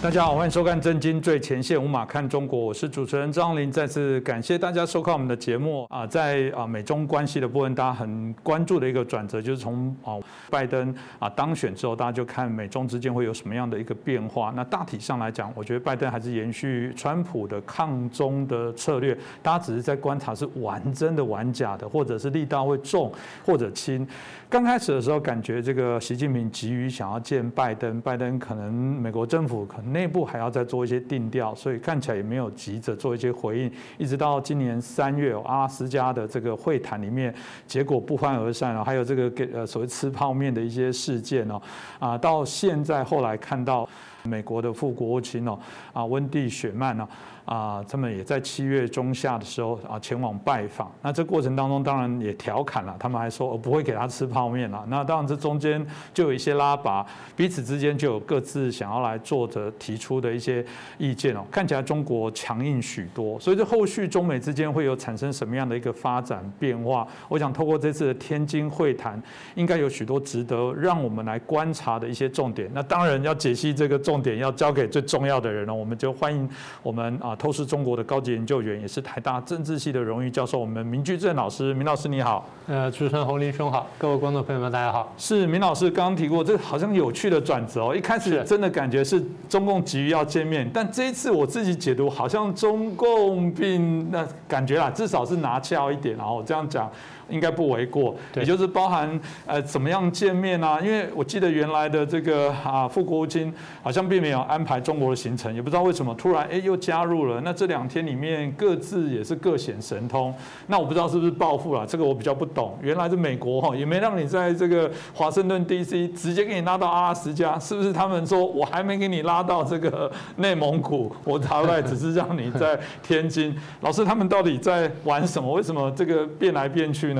大家好，欢迎收看《震惊最前线》，无马看中国，我是主持人张林。再次感谢大家收看我们的节目啊，在啊美中关系的部分，大家很关注的一个转折，就是从啊拜登啊当选之后，大家就看美中之间会有什么样的一个变化。那大体上来讲，我觉得拜登还是延续川普的抗中的策略，大家只是在观察是玩真的玩假的，或者是力道会重或者轻。刚开始的时候，感觉这个习近平急于想要见拜登，拜登可能美国政府可能内部还要再做一些定调，所以看起来也没有急着做一些回应。一直到今年三月，阿拉斯加的这个会谈里面，结果不欢而散了。还有这个给呃所谓吃泡面的一些事件哦，啊，到现在后来看到美国的副国务卿哦，啊温蒂雪曼呢。啊他们也在七月中下的时候啊前往拜访。那这过程当中，当然也调侃了，他们还说我不会给他吃泡面了。那当然这中间就有一些拉拔，彼此之间就有各自想要来做的提出的一些意见哦。看起来中国强硬许多，所以这后续中美之间会有产生什么样的一个发展变化？我想透过这次的天津会谈，应该有许多值得让我们来观察的一些重点。那当然要解析这个重点，要交给最重要的人了。我们就欢迎我们啊。透视中国的高级研究员，也是台大政治系的荣誉教授，我们明居正老师，明老师你好。呃，主持人洪林兄好，各位观众朋友们大家好。是明老师刚刚提过，这好像有趣的转折哦。一开始真的感觉是中共急于要见面，但这一次我自己解读，好像中共并那感觉啦，至少是拿翘一点，然后这样讲。应该不为过，也就是包含呃怎么样见面啊？因为我记得原来的这个啊副国务卿好像并没有安排中国的行程，也不知道为什么突然哎又加入了。那这两天里面各自也是各显神通。那我不知道是不是报复了，这个我比较不懂。原来是美国哈也没让你在这个华盛顿 D.C. 直接给你拉到阿拉斯加，是不是他们说我还没给你拉到这个内蒙古，我大概只是让你在天津？老师他们到底在玩什么？为什么这个变来变去？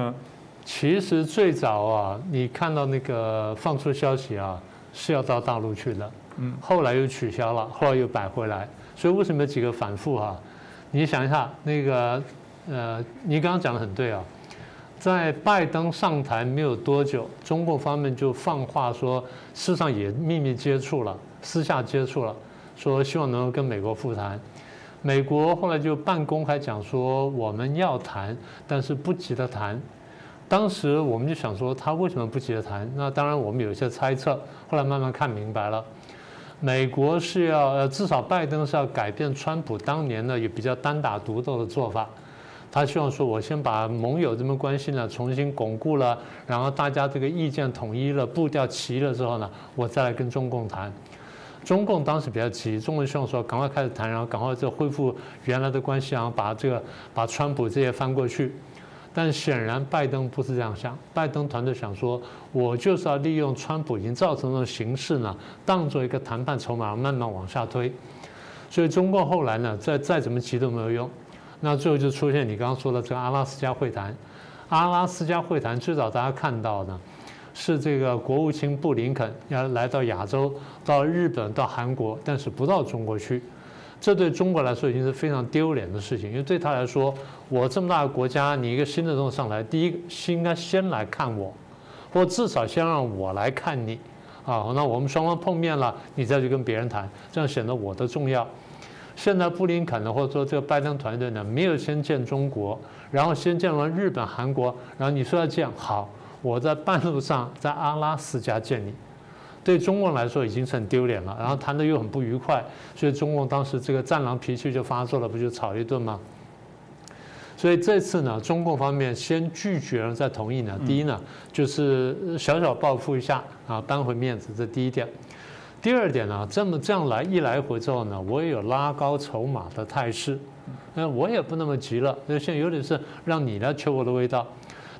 其实最早啊，你看到那个放出消息啊，是要到大陆去的，嗯，后来又取消了，后来又摆回来，所以为什么几个反复哈？你想一下，那个呃，你刚刚讲的很对啊，在拜登上台没有多久，中共方面就放话说，事实上也秘密接触了，私下接触了，说希望能够跟美国复谈。美国后来就半公开讲说我们要谈，但是不急着谈。当时我们就想说他为什么不急着谈？那当然我们有一些猜测，后来慢慢看明白了。美国是要呃至少拜登是要改变川普当年呢也比较单打独斗的做法。他希望说我先把盟友这么关系呢重新巩固了，然后大家这个意见统一了，步调齐了之后呢，我再来跟中共谈。中共当时比较急，中共希望说赶快开始谈，然后赶快再恢复原来的关系，然后把这个把川普这些翻过去。但显然拜登不是这样想，拜登团队想说，我就是要利用川普已经造成的形势呢，当做一个谈判筹码，慢慢往下推。所以中共后来呢，再再怎么急都没有用。那最后就出现你刚刚说的这个阿拉斯加会谈。阿拉斯加会谈最早大家看到呢。是这个国务卿布林肯要来到亚洲，到日本，到韩国，但是不到中国去，这对中国来说已经是非常丢脸的事情。因为对他来说，我这么大的国家，你一个新的东西上来，第一个应该先来看我，或至少先让我来看你，啊，那我们双方碰面了，你再去跟别人谈，这样显得我的重要。现在布林肯呢，或者说这个拜登团队呢，没有先见中国，然后先见完日本、韩国，然后你说要见好。我在半路上在阿拉斯加见你，对中共来说已经是很丢脸了。然后谈的又很不愉快，所以中共当时这个战狼脾气就发作了，不就吵一顿吗？所以这次呢，中共方面先拒绝了再同意呢。第一呢，就是小小报复一下啊，扳回面子，这第一点。第二点呢，这么这样来一来回之后呢，我也有拉高筹码的态势，那我也不那么急了，那现在有点是让你来求我的味道。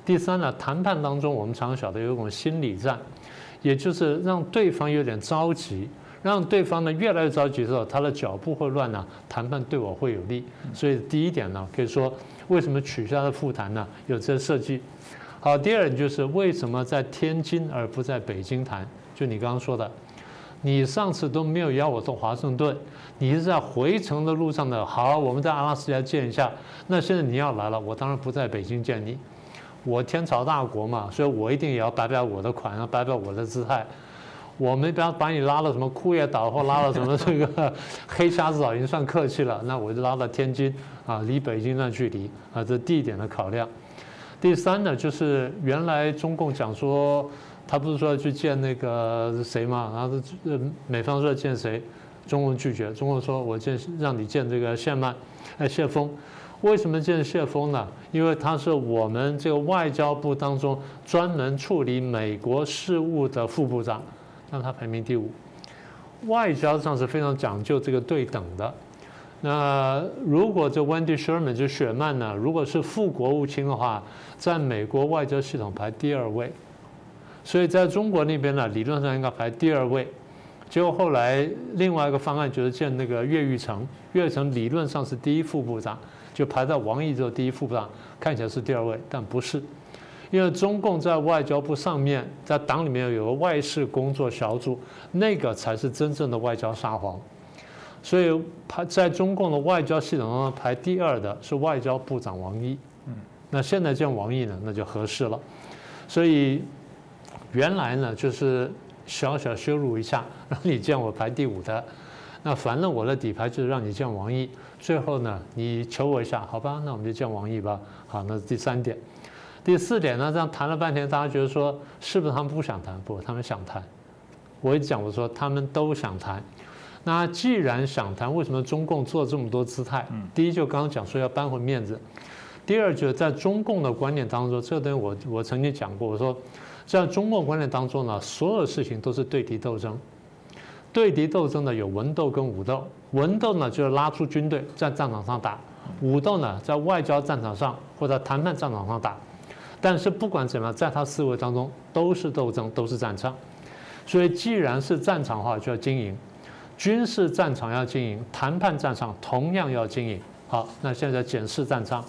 第三呢，谈判当中我们常晓得有一种心理战，也就是让对方有点着急，让对方呢越来越着急的时候，他的脚步会乱呢，谈判对我会有利。所以第一点呢，可以说为什么取消了复谈呢？有这设计。好，第二就是为什么在天津而不在北京谈？就你刚刚说的，你上次都没有邀我到华盛顿，你是在回程的路上的。好，我们在阿拉斯加见一下。那现在你要来了，我当然不在北京见你。我天朝大国嘛，所以我一定也要摆摆我的款，要摆摆我的姿态。我们不要把你拉到什么库页岛或拉到什么这个黑瞎子岛，已经算客气了。那我就拉到天津啊，离北京那距离啊，这地点的考量。第三呢，就是原来中共讲说，他不是说要去见那个谁嘛，然后美方说要见谁，中共拒绝，中共说我见让你见这个谢曼，哎谢峰。为什么见谢峰呢？因为他是我们这个外交部当中专门处理美国事务的副部长，那他排名第五。外交上是非常讲究这个对等的。那如果这 Wendy Sherman 就雪曼呢，如果是副国务卿的话，在美国外交系统排第二位，所以在中国那边呢，理论上应该排第二位。结果后来另外一个方案就是建那个岳玉成，岳玉成理论上是第一副部长。就排在王毅之后第一副部长，看起来是第二位，但不是，因为中共在外交部上面，在党里面有个外事工作小组，那个才是真正的外交沙皇，所以排在中共的外交系统中排第二的是外交部长王毅。嗯，那现在见王毅呢，那就合适了。所以原来呢，就是小小羞辱一下，让你见我排第五的，那反正我的底牌就是让你见王毅。最后呢，你求我一下，好吧？那我们就见王毅吧。好，那是第三点。第四点呢，这样谈了半天，大家觉得说，是不是他们不想谈？不，他们想谈。我一讲，我说他们都想谈。那既然想谈，为什么中共做这么多姿态？第一，就刚刚讲说要扳回面子；第二，就是在中共的观念当中，这个东西我我曾经讲过，我说在中共观念当中呢，所有事情都是对敌斗争。对敌斗争呢，有文斗跟武斗。文斗呢，就是拉出军队在战场上打；武斗呢，在外交战场上或者谈判战场上打。但是不管怎么样，在他思维当中都是斗争，都是战场。所以，既然是战场的话，就要经营；军事战场要经营，谈判战场同样要经营。好，那现在检视战场，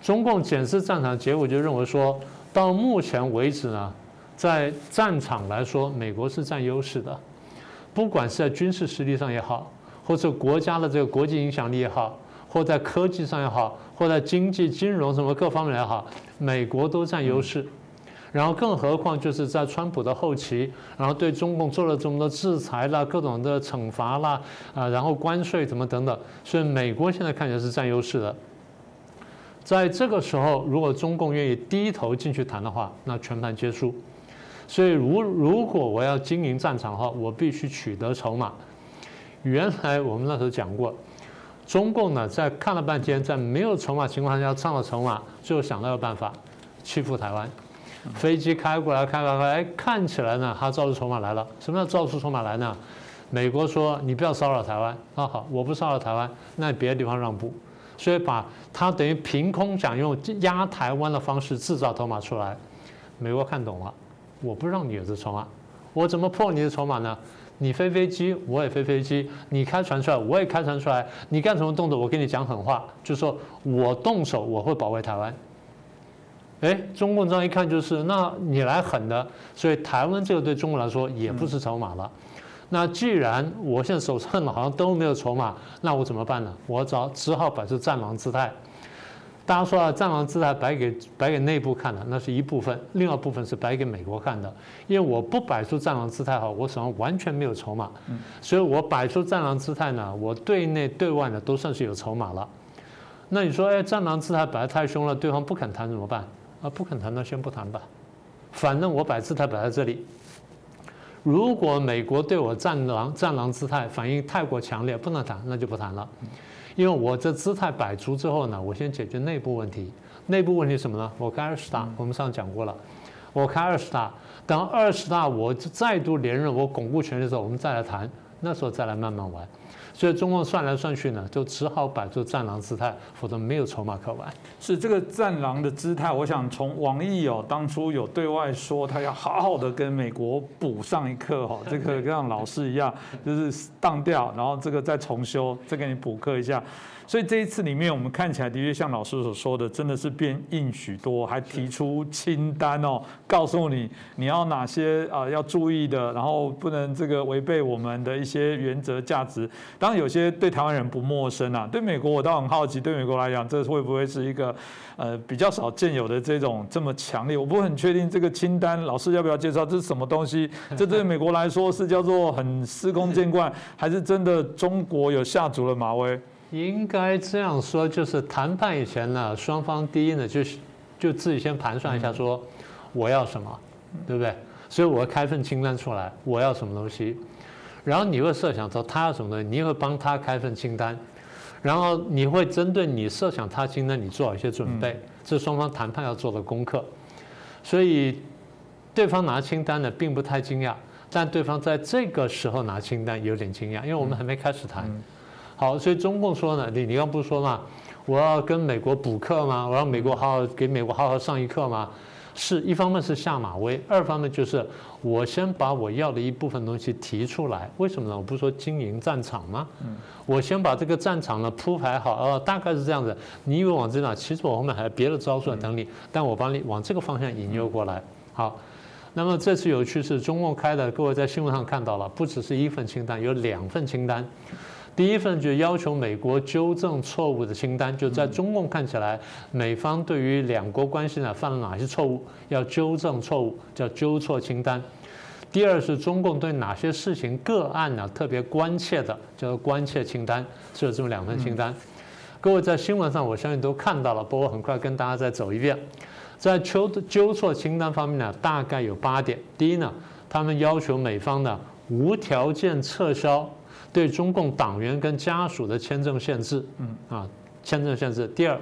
中共检视战场结果就认为说，到目前为止呢，在战场来说，美国是占优势的。不管是在军事实力上也好，或者国家的这个国际影响力也好，或在科技上也好，或在经济、金融什么各方面也好，美国都占优势。然后，更何况就是在川普的后期，然后对中共做了这么多制裁啦、各种的惩罚啦啊，然后关税怎么等等，所以美国现在看起来是占优势的。在这个时候，如果中共愿意低头进去谈的话，那全盘皆输。所以，如如果我要经营战场的话，我必须取得筹码。原来我们那时候讲过，中共呢在看了半天，在没有筹码情况下上了筹码，最后想到个办法，欺负台湾。飞机开过来，开过来，哎，看起来呢，他造出筹码来了。什么叫造出筹码来呢？美国说你不要骚扰台湾，那好，我不骚扰台湾，那别的地方让步。所以把他等于凭空想用压台湾的方式制造筹码出来，美国看懂了。我不让你有这筹码，我怎么破你的筹码呢？你飞飞机，我也飞飞机；你开船出来，我也开船出来。你干什么动作，我跟你讲狠话，就说我动手，我会保卫台湾。哎，中共这样一看就是，那你来狠的，所以台湾这个对中国来说也不是筹码了。那既然我现在手上好像都没有筹码，那我怎么办呢？我找只好摆出战狼姿态。大家说啊，战狼姿态摆给摆给内部看的，那是一部分；另外一部分是摆给美国看的。因为我不摆出战狼姿态哈，我手上完全没有筹码，所以我摆出战狼姿态呢，我对内对外呢都算是有筹码了。那你说，哎，战狼姿态摆得太凶了，对方不肯谈怎么办？啊，不肯谈那先不谈吧，反正我摆姿态摆在这里。如果美国对我战狼战狼姿态反应太过强烈，不能谈，那就不谈了。因为我这姿态摆出之后呢，我先解决内部问题。内部问题什么呢？我开二十大，我们上次讲过了。我开二十大，等二十大我再度连任，我巩固权力的时候，我们再来谈，那时候再来慢慢玩。所以中共算来算去呢，就只好摆出战狼姿态，否则没有筹码可玩。是这个战狼的姿态，我想从王毅哦，当初有对外说他要好好的跟美国补上一课哦，这个像老师一样，就是当掉，然后这个再重修，再给你补课一下。所以这一次里面，我们看起来的确像老师所说的，真的是变硬许多，还提出清单哦，告诉你你要哪些啊要注意的，然后不能这个违背我们的一些原则价值，当然有些对台湾人不陌生啊。对美国我倒很好奇，对美国来讲，这会不会是一个呃比较少见有的这种这么强烈？我不很确定这个清单，老师要不要介绍这是什么东西？这对美国来说是叫做很司空见惯，还是真的中国有下足了马威？应该这样说，就是谈判以前呢，双方第一呢，就是就自己先盘算一下，说我要什么，对不对？所以我要开份清单出来，我要什么东西，然后你会设想说他要什么东西，你会帮他开份清单，然后你会针对你设想他清单，你做好一些准备，这是双方谈判要做的功课。所以对方拿清单呢，并不太惊讶，但对方在这个时候拿清单有点惊讶，因为我们还没开始谈。好，所以中共说呢，你你刚不是说嘛，我要跟美国补课吗？我让美国好好给美国好好上一课吗？是一方面是下马威，二方面就是我先把我要的一部分东西提出来。为什么呢？我不是说经营战场吗？我先把这个战场呢铺排好，呃，大概是这样子。你以为往这哪？其实我后面还有别的招数等你，但我帮你往这个方向引诱过来。好，那么这次有趣是中共开的，各位在新闻上看到了，不只是一份清单，有两份清单。第一份就要求美国纠正错误的清单，就在中共看起来，美方对于两国关系呢犯了哪些错误，要纠正错误，叫纠错清单。第二是中共对哪些事情个案呢特别关切的，叫做关切清单，是有这么两份清单。各位在新闻上我相信都看到了，不过我很快跟大家再走一遍。在纠纠错清单方面呢，大概有八点。第一呢，他们要求美方呢无条件撤销。对中共党员跟家属的签证限制，嗯啊，签证限制。第二，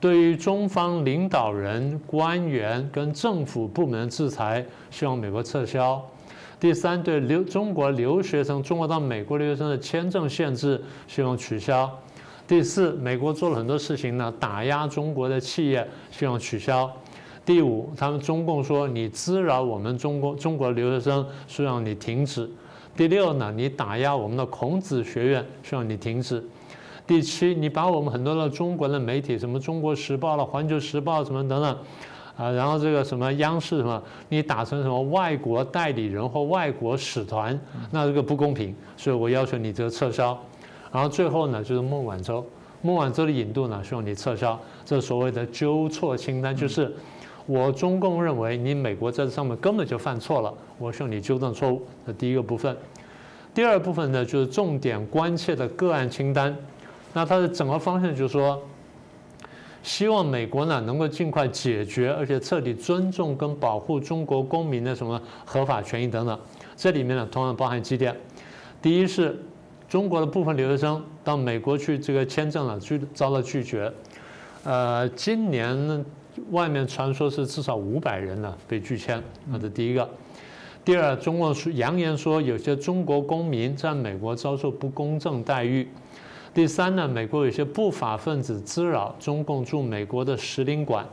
对于中方领导人、官员跟政府部门制裁，希望美国撤销。第三，对留中国留学生、中国到美国留学生的签证限制，希望取消。第四，美国做了很多事情呢，打压中国的企业，希望取消。第五，他们中共说你滋扰我们中国中国留学生，希望你停止。第六呢，你打压我们的孔子学院，希望你停止。第七，你把我们很多的中国的媒体，什么《中国时报》了、《环球时报》什么等等，啊，然后这个什么央视什么，你打成什么外国代理人或外国使团，那这个不公平，所以我要求你这个撤销。然后最后呢，就是孟晚舟，孟晚舟的引渡呢，希望你撤销。这所谓的纠错清单，就是。我中共认为你美国在这上面根本就犯错了，我向你纠正错误。这第一个部分，第二部分呢就是重点关切的个案清单。那它的整个方向就是说，希望美国呢能够尽快解决，而且彻底尊重跟保护中国公民的什么合法权益等等。这里面呢同样包含几点：第一是中国的部分留学生到美国去这个签证了拒遭到拒绝。呃，今年。外面传说是至少五百人呢被拒签，那是第一个。第二，中共说扬言说有些中国公民在美国遭受不公正待遇。第三呢，美国有些不法分子滋扰中共驻美国的使领馆。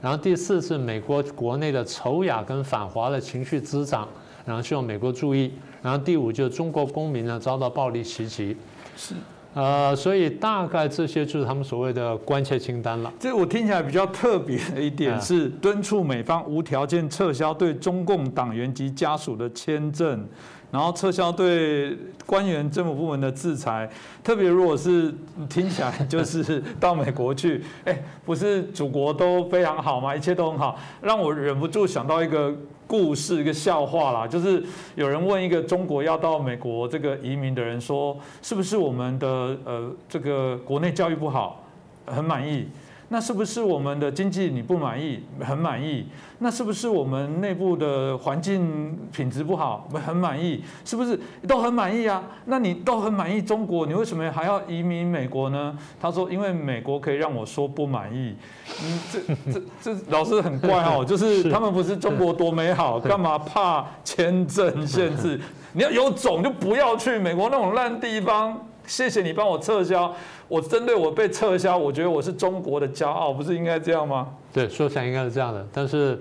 然后第四是美国国内的仇雅跟反华的情绪滋长，然后希望美国注意。然后第五就是中国公民呢遭到暴力袭击。是。呃，所以大概这些就是他们所谓的关切清单了。这我听起来比较特别的一点是，敦促美方无条件撤销对中共党员及家属的签证。然后撤销对官员、政府部门的制裁，特别如果是听起来就是 到美国去，哎，不是祖国都非常好吗？一切都很好，让我忍不住想到一个故事，一个笑话啦，就是有人问一个中国要到美国这个移民的人说，是不是我们的呃这个国内教育不好，很满意？那是不是我们的经济你不满意？很满意？那是不是我们内部的环境品质不好？很满意？是不是都很满意啊？那你都很满意中国，你为什么还要移民美国呢？他说：因为美国可以让我说不满意。嗯，这这这老师很怪哦，就是他们不是中国多美好，干嘛怕签证限制？你要有种就不要去美国那种烂地方。谢谢你帮我撤销。我针对我被撤销，我觉得我是中国的骄傲，不是应该这样吗？对，说起来应该是这样的。但是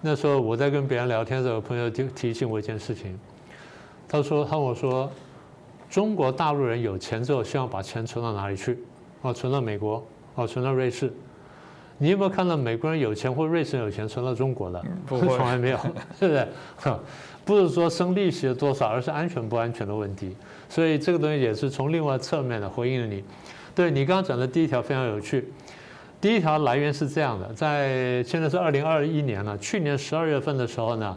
那时候我在跟别人聊天的时候，朋友就提醒我一件事情。他说：“他跟我说，中国大陆人有钱之后，希望把钱存到哪里去？哦，存到美国，哦，存到瑞士。你有没有看到美国人有钱或瑞士人有钱存到中国的？不，从来没有，是不是？不是说生利息的多少，而是安全不安全的问题。所以这个东西也是从另外侧面的回应了你。对你刚刚讲的第一条非常有趣。第一条来源是这样的，在现在是二零二一年了，去年十二月份的时候呢，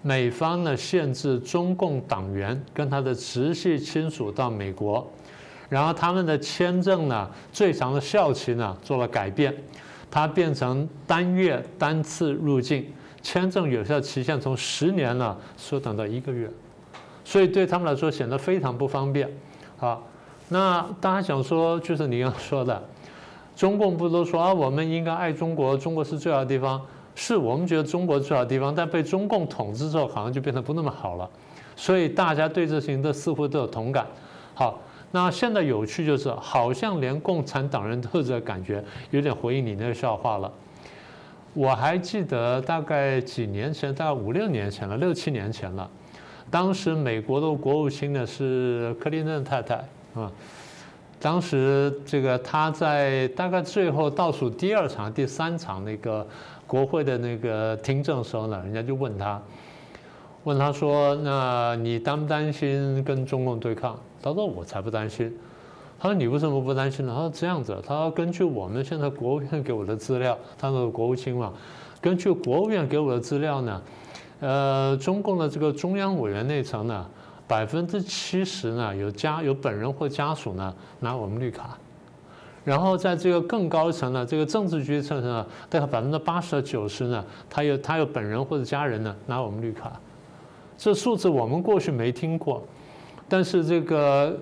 美方呢限制中共党员跟他的直系亲属到美国，然后他们的签证呢最长的效期呢做了改变，它变成单月单次入境，签证有效期限从十年呢缩短到一个月，所以对他们来说显得非常不方便。好，那大家想说，就是你刚刚说的。中共不都说啊，我们应该爱中国，中国是最好的地方。是我们觉得中国最好的地方，但被中共统治之后，好像就变得不那么好了。所以大家对这事情都似乎都有同感。好，那现在有趣就是，好像连共产党人都有这感觉，有点回应你那个笑话了。我还记得大概几年前，大概五六年前了，六七年前了。当时美国的国务卿呢是克林顿太太啊。当时这个他在大概最后倒数第二场、第三场那个国会的那个听证时候呢，人家就问他，问他说：“那你担不担心跟中共对抗？”他说：“我才不担心。”他说：“你为什么不担心呢？”他说：“这样子，他说根据我们现在国务院给我的资料，他是国务卿嘛，根据国务院给我的资料呢，呃，中共的这个中央委员内层呢。”百分之七十呢，有家有本人或家属呢拿我们绿卡，然后在这个更高层呢，这个政治局层呢，大概百分之八十到九十呢，他有他有本人或者家人呢拿我们绿卡，这数字我们过去没听过，但是这个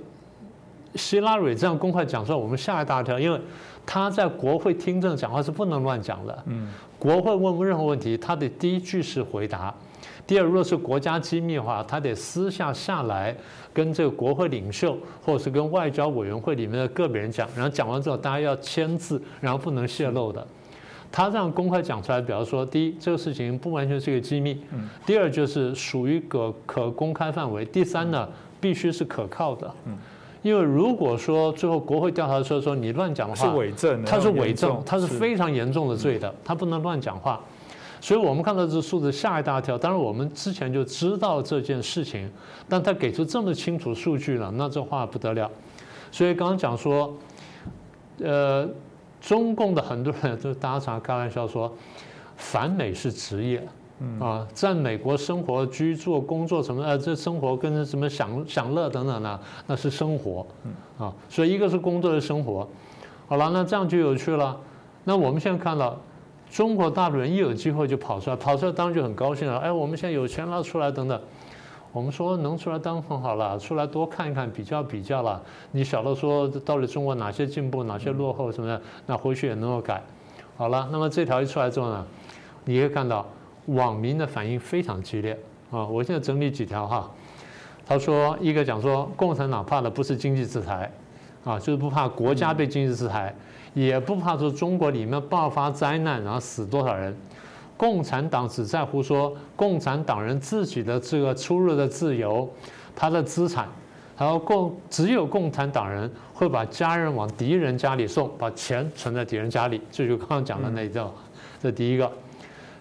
希拉蕊这样公开讲出来，我们吓一大跳，因为他在国会听证讲话是不能乱讲的，嗯，国会问任何问题，他的第一句是回答。第二，如果是国家机密的话，他得私下下来跟这个国会领袖，或者是跟外交委员会里面的个别人讲，然后讲完之后，大家要签字，然后不能泄露的。他这样公开讲出来，比方说，第一，这个事情不完全是一个机密；第二，就是属于可可公开范围；第三呢，必须是可靠的。因为如果说最后国会调查的时候说你乱讲的话，是伪证，他是伪证，他是非常严重的罪的，他不能乱讲话。所以我们看到这数字吓一大跳。当然，我们之前就知道这件事情，但他给出这么清楚数据了，那这话不得了。所以刚刚讲说，呃，中共的很多人都大家常开玩笑说，反美是职业，啊，在美国生活、居住、工作什么呃，这生活跟什么享享乐等等呢，那是生活，啊，所以一个是工作的生活。好了，那这样就有趣了。那我们现在看到。中国大陆人一有机会就跑出来，跑出来当然就很高兴了。哎，我们现在有钱了，出来等等。我们说能出来当很好了，出来多看一看，比较比较了。你晓得说到底中国哪些进步，哪些落后什么的，那回去也能够改。好了，那么这条一出来之后呢，你可以看到网民的反应非常激烈啊。我现在整理几条哈。他说一个讲说，共产党怕的不是经济制裁，啊，就是不怕国家被经济制裁。也不怕说中国里面爆发灾难，然后死多少人。共产党只在乎说共产党人自己的这个出入的自由，他的资产，然后共只有共产党人会把家人往敌人家里送，把钱存在敌人家里。这就刚刚讲的那一段，这第一个。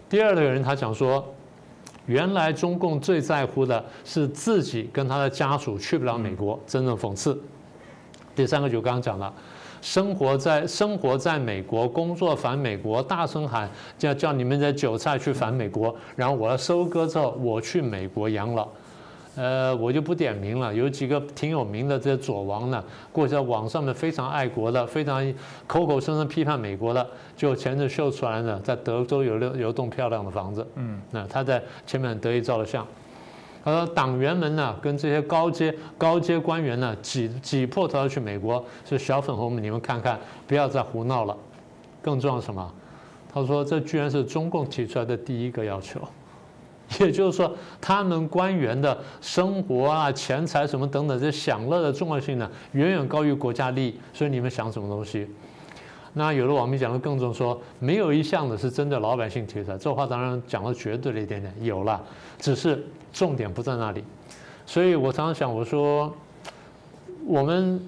第二个人他讲说，原来中共最在乎的是自己跟他的家属去不了美国，真正讽刺。第三个就刚刚讲了。生活在生活在美国，工作反美国，大声喊叫叫你们的韭菜去反美国，然后我要收割之后，我去美国养老，呃，我就不点名了，有几个挺有名的这些左王呢，过去在网上面非常爱国的，非常口口声声批判美国的，就前阵秀出来呢，在德州有六有栋漂亮的房子，嗯，那他在前面得意照了相。他说：“党员们呢，跟这些高阶高阶官员呢，挤挤破头要去美国。是小粉红们，你们看看，不要再胡闹了。更重要什么？他说，这居然是中共提出来的第一个要求，也就是说，他们官员的生活啊、钱财什么等等这享乐的重要性呢，远远高于国家利益。所以你们想什么东西？那有的网民讲的更重，说没有一项的是针对老百姓提出来。这话当然讲的绝对了一点点，有了，只是。”重点不在那里，所以我常常想，我说我们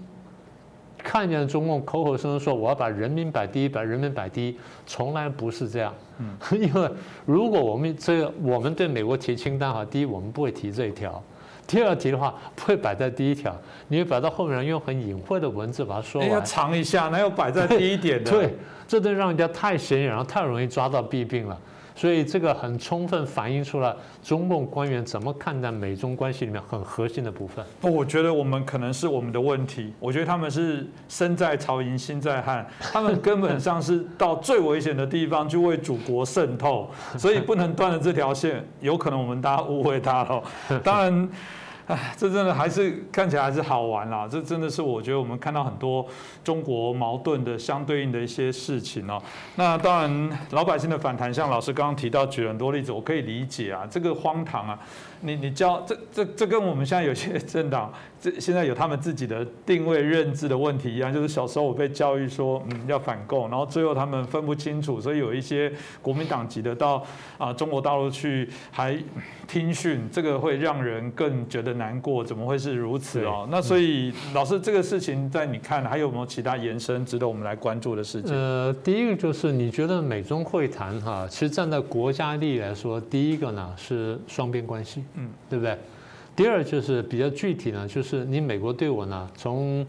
看看见中共口口声声说我要把人民摆第一，把人民摆第一，从来不是这样。嗯，因为如果我们这个我们对美国提清单哈，第一我们不会提这一条，第二题的话不会摆在第一条，你会摆到后面用很隐晦的文字把它说完。要藏一下，哪有摆在第一点的？对，这都让人家太显眼，然后太容易抓到弊病了。所以这个很充分反映出了中共官员怎么看待美中关系里面很核心的部分。不，我觉得我们可能是我们的问题。我觉得他们是身在曹营心在汉，他们根本上是到最危险的地方去为祖国渗透，所以不能断了这条线。有可能我们大家误会他了。当然。哎，这真的还是看起来还是好玩啦！这真的是我觉得我们看到很多中国矛盾的相对应的一些事情哦。那当然，老百姓的反弹，像老师刚刚提到举了很多例子，我可以理解啊，这个荒唐啊！你你教这这这跟我们现在有些 政党。这现在有他们自己的定位认知的问题一样，就是小时候我被教育说，嗯，要反共，然后最后他们分不清楚，所以有一些国民党籍的到啊中国大陆去还听训，这个会让人更觉得难过，怎么会是如此哦？那所以老师这个事情在你看还有没有其他延伸值得我们来关注的事情？呃，第一个就是你觉得美中会谈哈，其实站在国家利益来说，第一个呢是双边关系，嗯，对不对？第二就是比较具体呢，就是你美国对我呢，从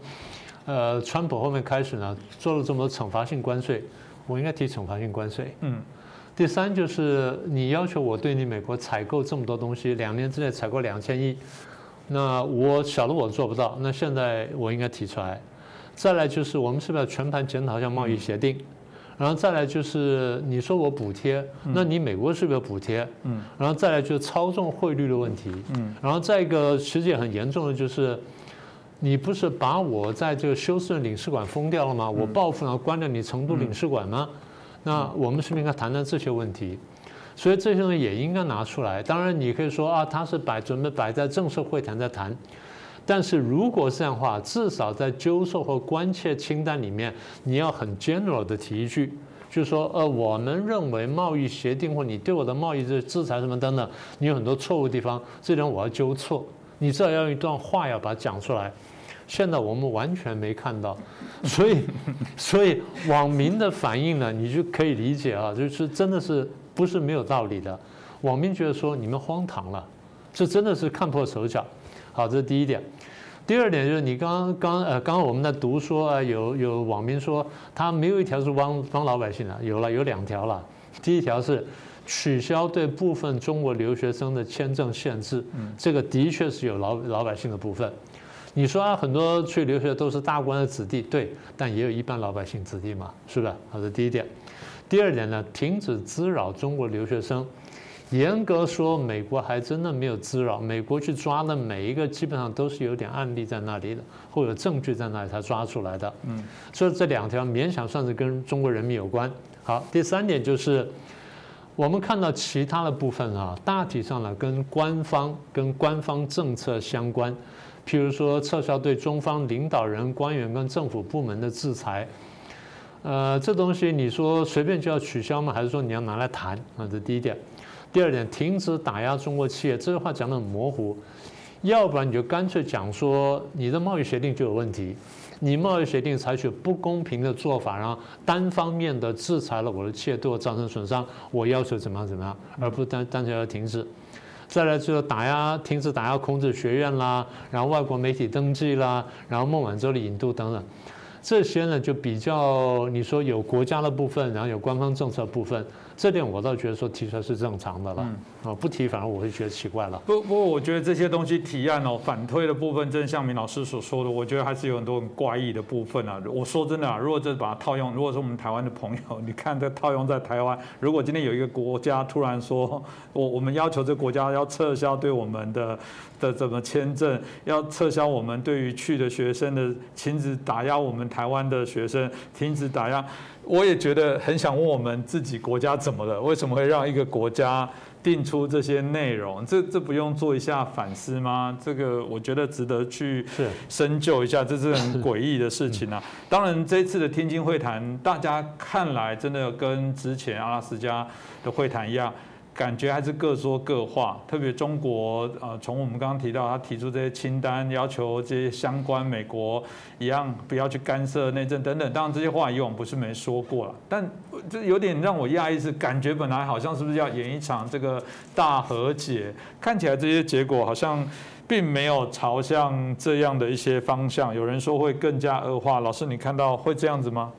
呃川普后面开始呢，做了这么多惩罚性关税，我应该提惩罚性关税。嗯。第三就是你要求我对你美国采购这么多东西，两年之内采购两千亿，那我晓得我做不到，那现在我应该提出来。再来就是我们是不是要全盘检讨一下贸易协定？然后再来就是你说我补贴，那你美国是不是补贴？嗯，然后再来就是操纵汇率的问题。嗯，然后再一个其实际很严重的就是，你不是把我在这个休斯顿领事馆封掉了吗？我报复然后关掉你成都领事馆吗？那我们是不是应该谈谈这些问题？所以这些东西也应该拿出来。当然你可以说啊，他是摆准备摆在正式会谈再谈。但是如果这样的话，至少在纠错或关切清单里面，你要很 general 的提一句，就是说，呃，我们认为贸易协定或你对我的贸易的制裁什么等等，你有很多错误地方，这点我要纠错。你至少要一段话要把它讲出来。现在我们完全没看到，所以，所以网民的反应呢，你就可以理解啊，就是真的是不是没有道理的。网民觉得说你们荒唐了，这真的是看破手脚。好，这是第一点。第二点就是你刚刚呃，刚刚我们在读说啊，有有网民说他没有一条是帮帮老百姓的，有了有两条了。第一条是取消对部分中国留学生的签证限制，这个的确是有老老百姓的部分。你说啊，很多去留学都是大官的子弟，对，但也有一般老百姓子弟嘛，是不是？好，这第一点。第二点呢，停止滋扰中国留学生。严格说，美国还真的没有滋扰。美国去抓的每一个，基本上都是有点案例在那里的，或者证据在那里才抓出来的。嗯，所以这两条勉强算是跟中国人民有关。好，第三点就是，我们看到其他的部分啊，大体上呢跟官方、跟官方政策相关。譬如说，撤销对中方领导人、官员跟政府部门的制裁。呃，这东西你说随便就要取消吗？还是说你要拿来谈？啊，这第一点。第二点，停止打压中国企业，这句话讲得很模糊，要不然你就干脆讲说你的贸易协定就有问题，你贸易协定采取不公平的做法，然后单方面的制裁了我的企业，对我造成损伤，我要求怎么样怎么样，而不单单纯要停止。再来就是打压，停止打压孔子学院啦，然后外国媒体登记啦，然后孟晚舟的引渡等等。这些呢，就比较你说有国家的部分，然后有官方政策部分，这点我倒觉得说提出来是正常的了。啊，不提反而我会觉得奇怪了。不不过我觉得这些东西提案哦，反推的部分，正像明老师所说的，我觉得还是有很多很怪异的部分啊。我说真的啊，如果这把它套用，如果说我们台湾的朋友，你看这套用在台湾，如果今天有一个国家突然说，我我们要求这国家要撤销对我们的的怎么签证，要撤销我们对于去的学生的停止打压我们台湾的学生，停止打压，我也觉得很想问我们自己国家怎么了？为什么会让一个国家？定出这些内容，这这不用做一下反思吗？这个我觉得值得去深究一下，这是很诡异的事情啊。当然，这次的天津会谈，大家看来真的跟之前阿拉斯加的会谈一样，感觉还是各说各话。特别中国，呃，从我们刚刚提到他提出这些清单，要求这些相关美国一样不要去干涉内政等等。当然这些话以往不是没说过了，但这有点让我讶异，是感觉本来好像是不是要演一场这个大和解，看起来这些结果好像。并没有朝向这样的一些方向，有人说会更加恶化。老师，你看到会这样子吗？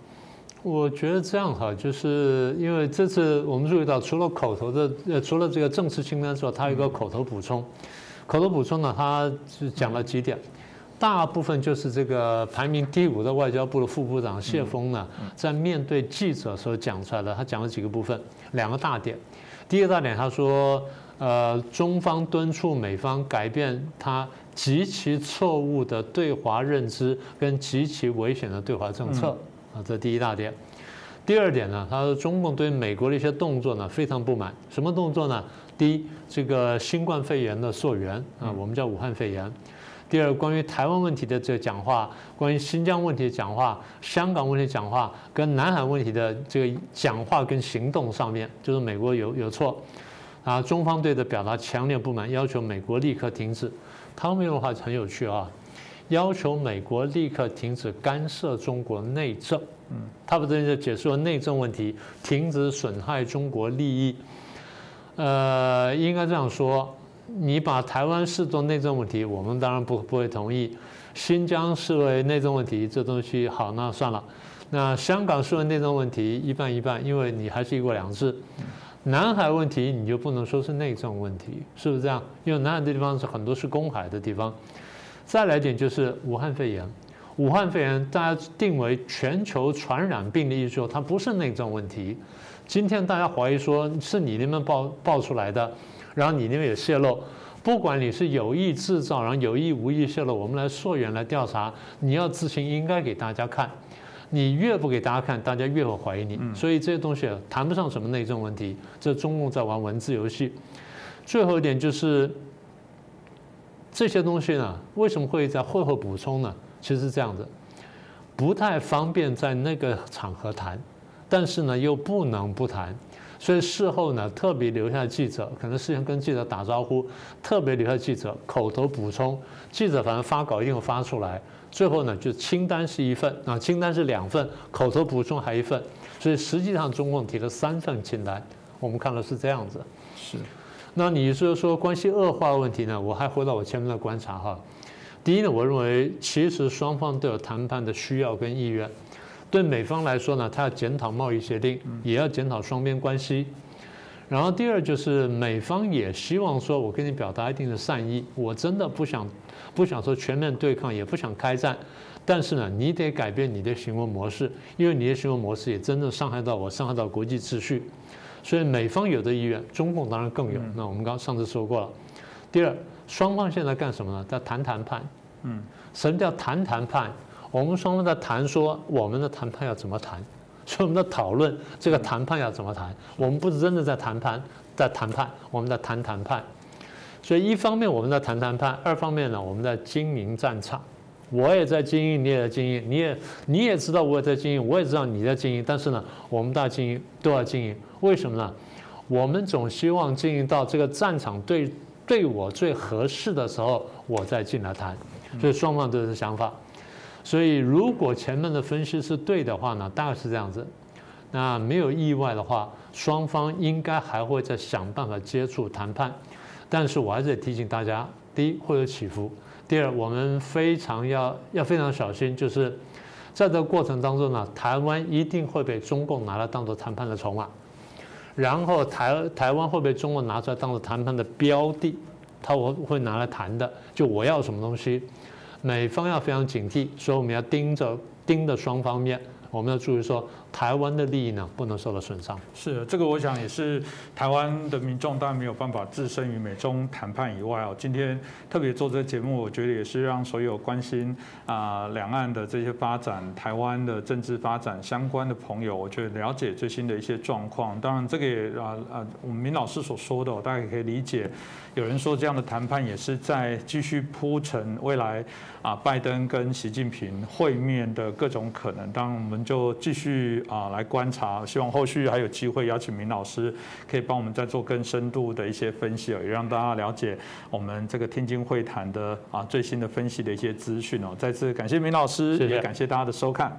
我觉得这样哈，就是因为这次我们注意到，除了口头的，呃，除了这个正式清单之外，它有一个口头补充。口头补充呢，它是讲了几点，大部分就是这个排名第五的外交部的副部长谢峰呢，在面对记者时候讲出来的。他讲了几个部分，两个大点。第一个大点，他说。呃，中方敦促美方改变他极其错误的对华认知跟极其危险的对华政策这第一大点。第二点呢，他说中共对美国的一些动作呢非常不满。什么动作呢？第一，这个新冠肺炎的溯源啊，我们叫武汉肺炎。第二，关于台湾问题的这个讲话，关于新疆问题的讲话，香港问题讲话，跟南海问题的这个讲话跟行动上面，就是美国有有错。啊，中方对的表达强烈不满，要求美国立刻停止。他们的话很有趣啊，要求美国立刻停止干涉中国内政。嗯，他不这就解释了内政问题，停止损害中国利益。呃，应该这样说，你把台湾视作内政问题，我们当然不不会同意。新疆视为内政问题，这东西好，那算了。那香港视为内政问题，一半一半，因为你还是一国两制。南海问题你就不能说是内政问题，是不是这样？因为南海的地方是很多是公海的地方。再来点就是武汉肺炎，武汉肺炎大家定为全球传染病的意思，它不是内政问题。今天大家怀疑说是你那边爆爆出来的，然后你那边也泄露，不管你是有意制造，然后有意无意泄露，我们来溯源来调查，你要自行应该给大家看。你越不给大家看，大家越会怀疑你。所以这些东西谈不上什么内政问题，这中共在玩文字游戏。最后一点就是这些东西呢，为什么会在会后补充呢？其实是这样子，不太方便在那个场合谈，但是呢又不能不谈，所以事后呢特别留下记者，可能事先跟记者打招呼，特别留下记者口头补充，记者反正发稿一定发出来。最后呢，就清单是一份啊，清单是两份，口头补充还一份，所以实际上中共提了三份清单。我们看到是这样子。是。那你是说关系恶化的问题呢？我还回到我前面的观察哈。第一呢，我认为其实双方都有谈判的需要跟意愿。对美方来说呢，他要检讨贸易协定，也要检讨双边关系。然后第二就是美方也希望说，我跟你表达一定的善意，我真的不想。不想说全面对抗，也不想开战，但是呢，你得改变你的行为模式，因为你的行为模式也真正伤害到我，伤害到国际秩序。所以美方有的意愿，中共当然更有。那我们刚上次说过了。第二，双方现在干什么呢？在谈谈判。嗯，什么叫谈谈判？我们双方在谈，说我们的谈判要怎么谈，所以我们在讨论这个谈判要怎么谈。我们不是真的在谈判，在谈判，我们在谈谈判。所以一方面我们在谈谈判，二方面呢我们在经营战场，我也在经营，你也在经营，你也你也知道我也在经营，我也知道你在经营，但是呢我们大家经营都要经营，为什么呢？我们总希望经营到这个战场对对我最合适的时候，我再进来谈。所以双方都是想法。所以如果前面的分析是对的话呢，大概是这样子。那没有意外的话，双方应该还会再想办法接触谈判。但是我还是得提醒大家：第一，会有起伏；第二，我们非常要要非常小心，就是在这个过程当中呢，台湾一定会被中共拿来当做谈判的筹码，然后台台湾会被中共拿出来当做谈判的标的，他会会拿来谈的，就我要什么东西，美方要非常警惕，所以我们要盯着盯着双方面，我们要注意说。台湾的利益呢，不能受到损伤。是这个，我想也是台湾的民众当然没有办法置身于美中谈判以外哦。今天特别做这个节目，我觉得也是让所有关心啊两岸的这些发展、台湾的政治发展相关的朋友，我觉得了解最新的一些状况。当然，这个也啊啊，我们明老师所说的，大家也可以理解。有人说这样的谈判也是在继续铺陈未来啊拜登跟习近平会面的各种可能。当然，我们。们就继续啊来观察，希望后续还有机会邀请明老师可以帮我们再做更深度的一些分析哦，也让大家了解我们这个天津会谈的啊最新的分析的一些资讯哦。再次感谢明老师，也感谢大家的收看。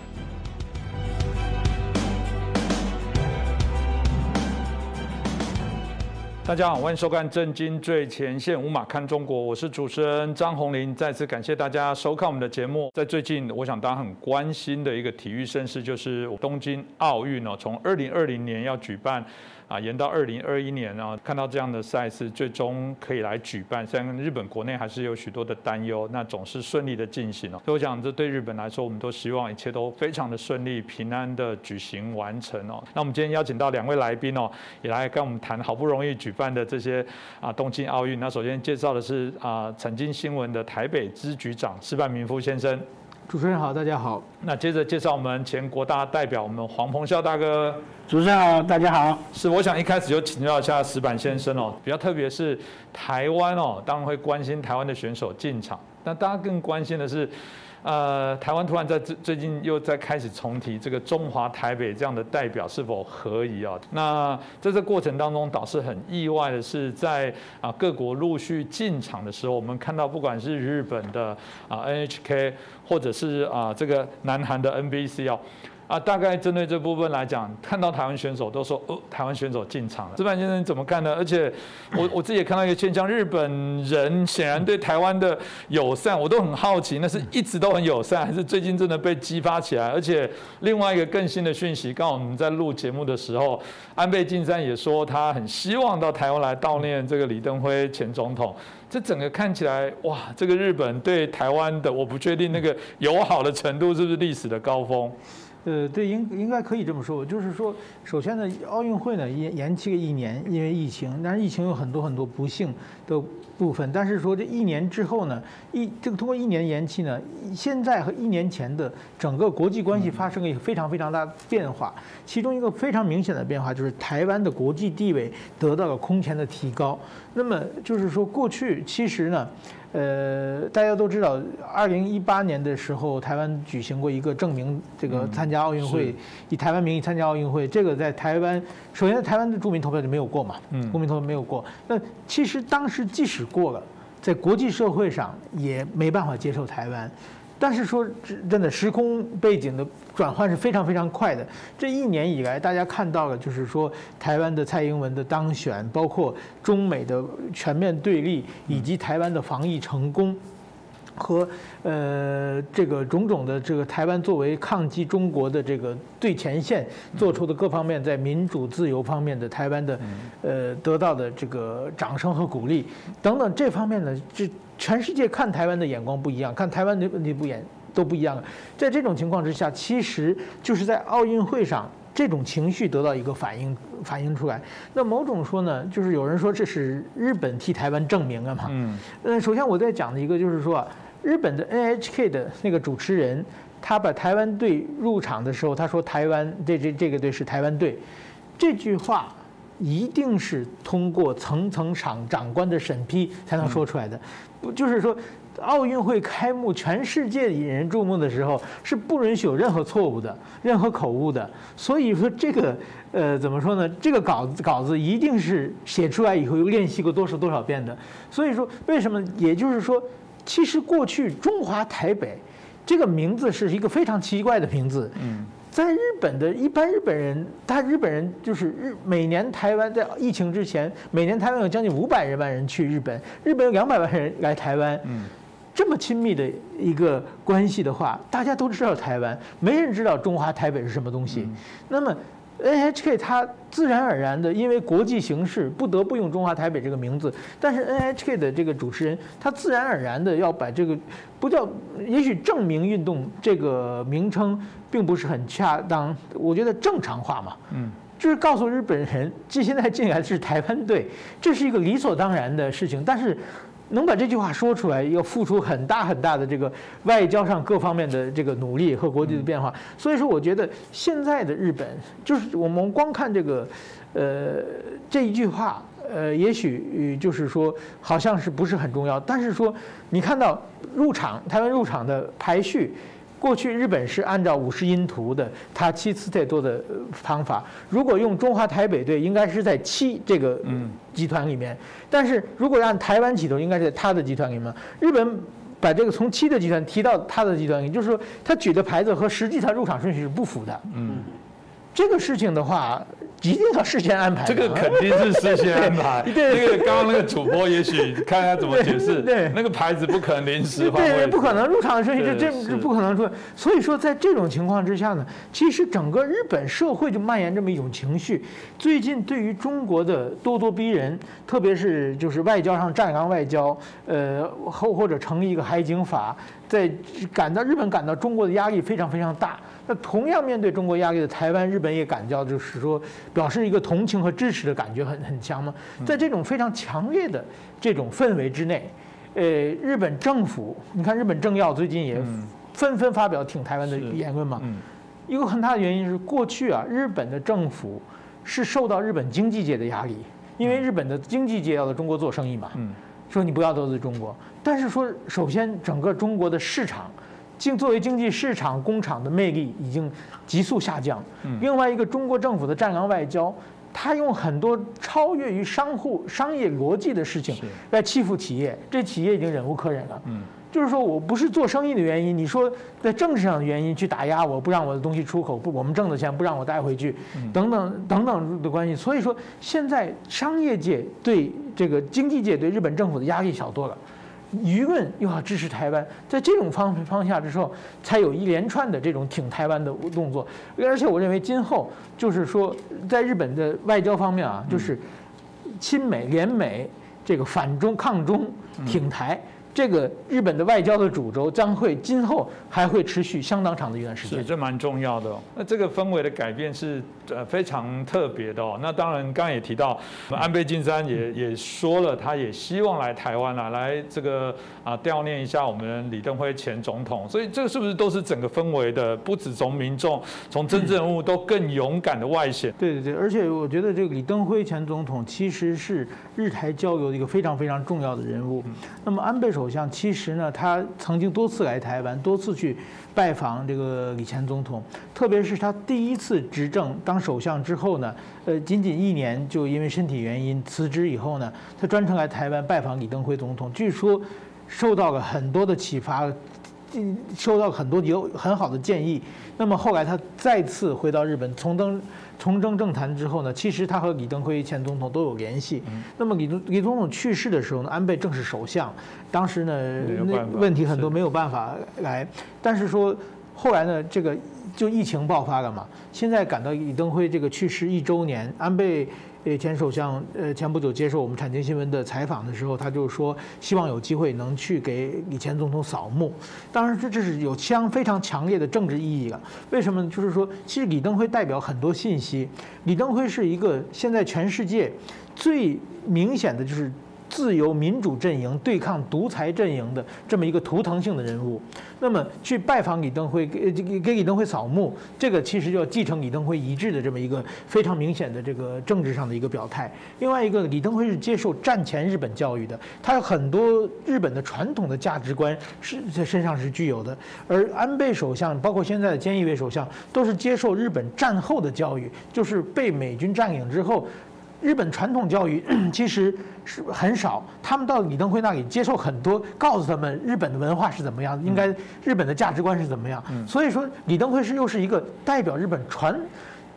大家好，欢迎收看《震惊最前线》，无马看中国，我是主持人张宏林。再次感谢大家收看我们的节目。在最近，我想大家很关心的一个体育盛事，就是东京奥运哦，从二零二零年要举办。啊，延到二零二一年啊，看到这样的赛事最终可以来举办，虽然日本国内还是有许多的担忧，那总是顺利的进行哦。所以我想，这对日本来说，我们都希望一切都非常的顺利、平安的举行完成哦。那我们今天邀请到两位来宾哦，也来跟我们谈好不容易举办的这些啊东京奥运。那首先介绍的是啊，曾经新闻的台北支局长施半明夫先生。主持人好，大家好。那接着介绍我们前国大代表，我们黄鹏孝大哥。主持人好，大家好。是，我想一开始就请教一下石板先生哦，比较特别是台湾哦，当然会关心台湾的选手进场，那大家更关心的是。呃，台湾突然在最最近又在开始重提这个中华台北这样的代表是否合宜啊？那在这过程当中，倒是很意外的是，在啊各国陆续进场的时候，我们看到不管是日本的啊 NHK，或者是啊这个南韩的 NBC 啊。啊，大概针对这部分来讲，看到台湾选手都说，哦，台湾选手进场了。志板先生怎么看呢？而且，我我自己也看到一个现象，日本人显然对台湾的友善，我都很好奇，那是一直都很友善，还是最近真的被激发起来？而且，另外一个更新的讯息，刚好我们在录节目的时候，安倍晋三也说他很希望到台湾来悼念这个李登辉前总统。这整个看起来，哇，这个日本对台湾的，我不确定那个友好的程度是不是历史的高峰。呃，对，应应该可以这么说，就是说，首先呢，奥运会呢延延期了一年，因为疫情，但是疫情有很多很多不幸的部分，但是说这一年之后呢，一这个通过一年延期呢，现在和一年前的整个国际关系发生了一个非常非常大的变化，其中一个非常明显的变化就是台湾的国际地位得到了空前的提高，那么就是说过去其实呢。呃，大家都知道，二零一八年的时候，台湾举行过一个证明这个参加奥运会，以台湾名义参加奥运会。这个在台湾，首先台湾的住民投票就没有过嘛，嗯公民投票没有过。那其实当时即使过了，在国际社会上也没办法接受台湾。但是说真的，时空背景的转换是非常非常快的。这一年以来，大家看到了，就是说台湾的蔡英文的当选，包括中美的全面对立，以及台湾的防疫成功，和呃这个种种的这个台湾作为抗击中国的这个最前线做出的各方面在民主自由方面的台湾的呃得到的这个掌声和鼓励等等这方面呢，这。全世界看台湾的眼光不一样，看台湾的问题不眼都不一样。在这种情况之下，其实就是在奥运会上，这种情绪得到一个反应反映出来。那某种说呢，就是有人说这是日本替台湾证明了嘛？嗯。嗯，首先我在讲的一个就是说，日本的 NHK 的那个主持人，他把台湾队入场的时候，他说台湾这这这个队是台湾队，这句话。一定是通过层层长长官的审批才能说出来的，不就是说，奥运会开幕，全世界引人注目的时候，是不允许有任何错误的、任何口误的。所以说这个，呃，怎么说呢？这个稿子稿子一定是写出来以后又练习过多少多少遍的。所以说，为什么？也就是说，其实过去中华台北这个名字是一个非常奇怪的名字。嗯。在日本的一般日本人，他日本人就是日每年台湾在疫情之前，每年台湾有将近五百万人去日本，日本有两百万人来台湾，嗯这么亲密的一个关系的话，大家都知道台湾，没人知道中华台北是什么东西。那么 NHK 它自然而然的，因为国际形势不得不用中华台北这个名字，但是 NHK 的这个主持人，他自然而然的要把这个不叫，也许证明运动这个名称。并不是很恰当，我觉得正常化嘛，嗯，就是告诉日本人，这现在进来的是台湾队，这是一个理所当然的事情。但是，能把这句话说出来，要付出很大很大的这个外交上各方面的这个努力和国际的变化。所以说，我觉得现在的日本，就是我们光看这个，呃，这一句话，呃，也许就是说好像是不是很重要，但是说你看到入场台湾入场的排序。过去日本是按照五十音图的，它七次太多的方法。如果用中华台北队，应该是在七这个集团里面。但是如果按台湾起头，应该是在他的集团里面。日本把这个从七的集团提到他的集团也，就是说他举的牌子和实际他入场顺序是不符的。嗯，这个事情的话。一定要事先安排，这个肯定是事先安排。对，那个刚刚那个主播也许看他怎么解释。对，那个牌子不可能临时换对，不可能入场的顺序，这这这不可能出。所以说，在这种情况之下呢，其实整个日本社会就蔓延这么一种情绪。最近对于中国的咄咄逼人，特别是就是外交上站岗外交，呃，后或者成立一个海警法，在感到日本感到中国的压力非常非常大。那同样面对中国压力的台湾，日本也感觉到就是说，表示一个同情和支持的感觉很很强嘛。在这种非常强烈的这种氛围之内，呃，日本政府，你看日本政要最近也纷纷发表挺台湾的言论嘛。一个很大的原因是过去啊，日本的政府是受到日本经济界的压力，因为日本的经济界要在中国做生意嘛，说你不要得罪中国。但是说，首先整个中国的市场。经作为经济市场工厂的魅力已经急速下降。另外一个，中国政府的战狼外交，他用很多超越于商户商业逻辑的事情来欺负企业，这企业已经忍无可忍了。嗯，就是说我不是做生意的原因，你说在政治上的原因去打压我，不让我的东西出口，不我们挣的钱不让我带回去，等等等等的关系。所以说，现在商业界对这个经济界对日本政府的压力小多了。舆论又要支持台湾，在这种方方向之后，才有一连串的这种挺台湾的动作。而且我认为，今后就是说，在日本的外交方面啊，就是亲美、联美，这个反中、抗中、挺台。这个日本的外交的主轴将会今后还会持续相当长的一段时间，是这蛮重要的。那这个氛围的改变是呃非常特别的哦。那当然，刚刚也提到安倍晋三也也说了，他也希望来台湾啊，来这个啊悼念一下我们李登辉前总统。所以这个是不是都是整个氛围的？不止从民众，从政治人物都更勇敢的外显。对对对，而且我觉得这个李登辉前总统其实是日台交流的一个非常非常重要的人物。那么安倍首。首相其实呢，他曾经多次来台湾，多次去拜访这个李前总统。特别是他第一次执政当首相之后呢，呃，仅仅一年就因为身体原因辞职以后呢，他专程来台湾拜访李登辉总统。据说受到了很多的启发，受到很多有很好的建议。那么后来他再次回到日本，重登。从政政坛之后呢，其实他和李登辉前总统都有联系。那么李李总统去世的时候呢，安倍正是首相，当时呢那问题很多没有办法来。但是说后来呢，这个就疫情爆发了嘛。现在赶到李登辉这个去世一周年，安倍。呃，前首相呃前不久接受我们产经新闻的采访的时候，他就说希望有机会能去给李前总统扫墓。当然，这这是有相非常强烈的政治意义了。为什么？就是说，其实李登辉代表很多信息。李登辉是一个现在全世界最明显的就是。自由民主阵营对抗独裁阵营的这么一个图腾性的人物，那么去拜访李登辉，给给给李登辉扫墓，这个其实就要继承李登辉遗志的这么一个非常明显的这个政治上的一个表态。另外一个，李登辉是接受战前日本教育的，他有很多日本的传统的价值观是在身上是具有的。而安倍首相，包括现在的菅义伟首相，都是接受日本战后的教育，就是被美军占领之后。日本传统教育 其实是很少，他们到李登辉那里接受很多，告诉他们日本的文化是怎么样，应该日本的价值观是怎么样。所以说，李登辉是又是一个代表日本传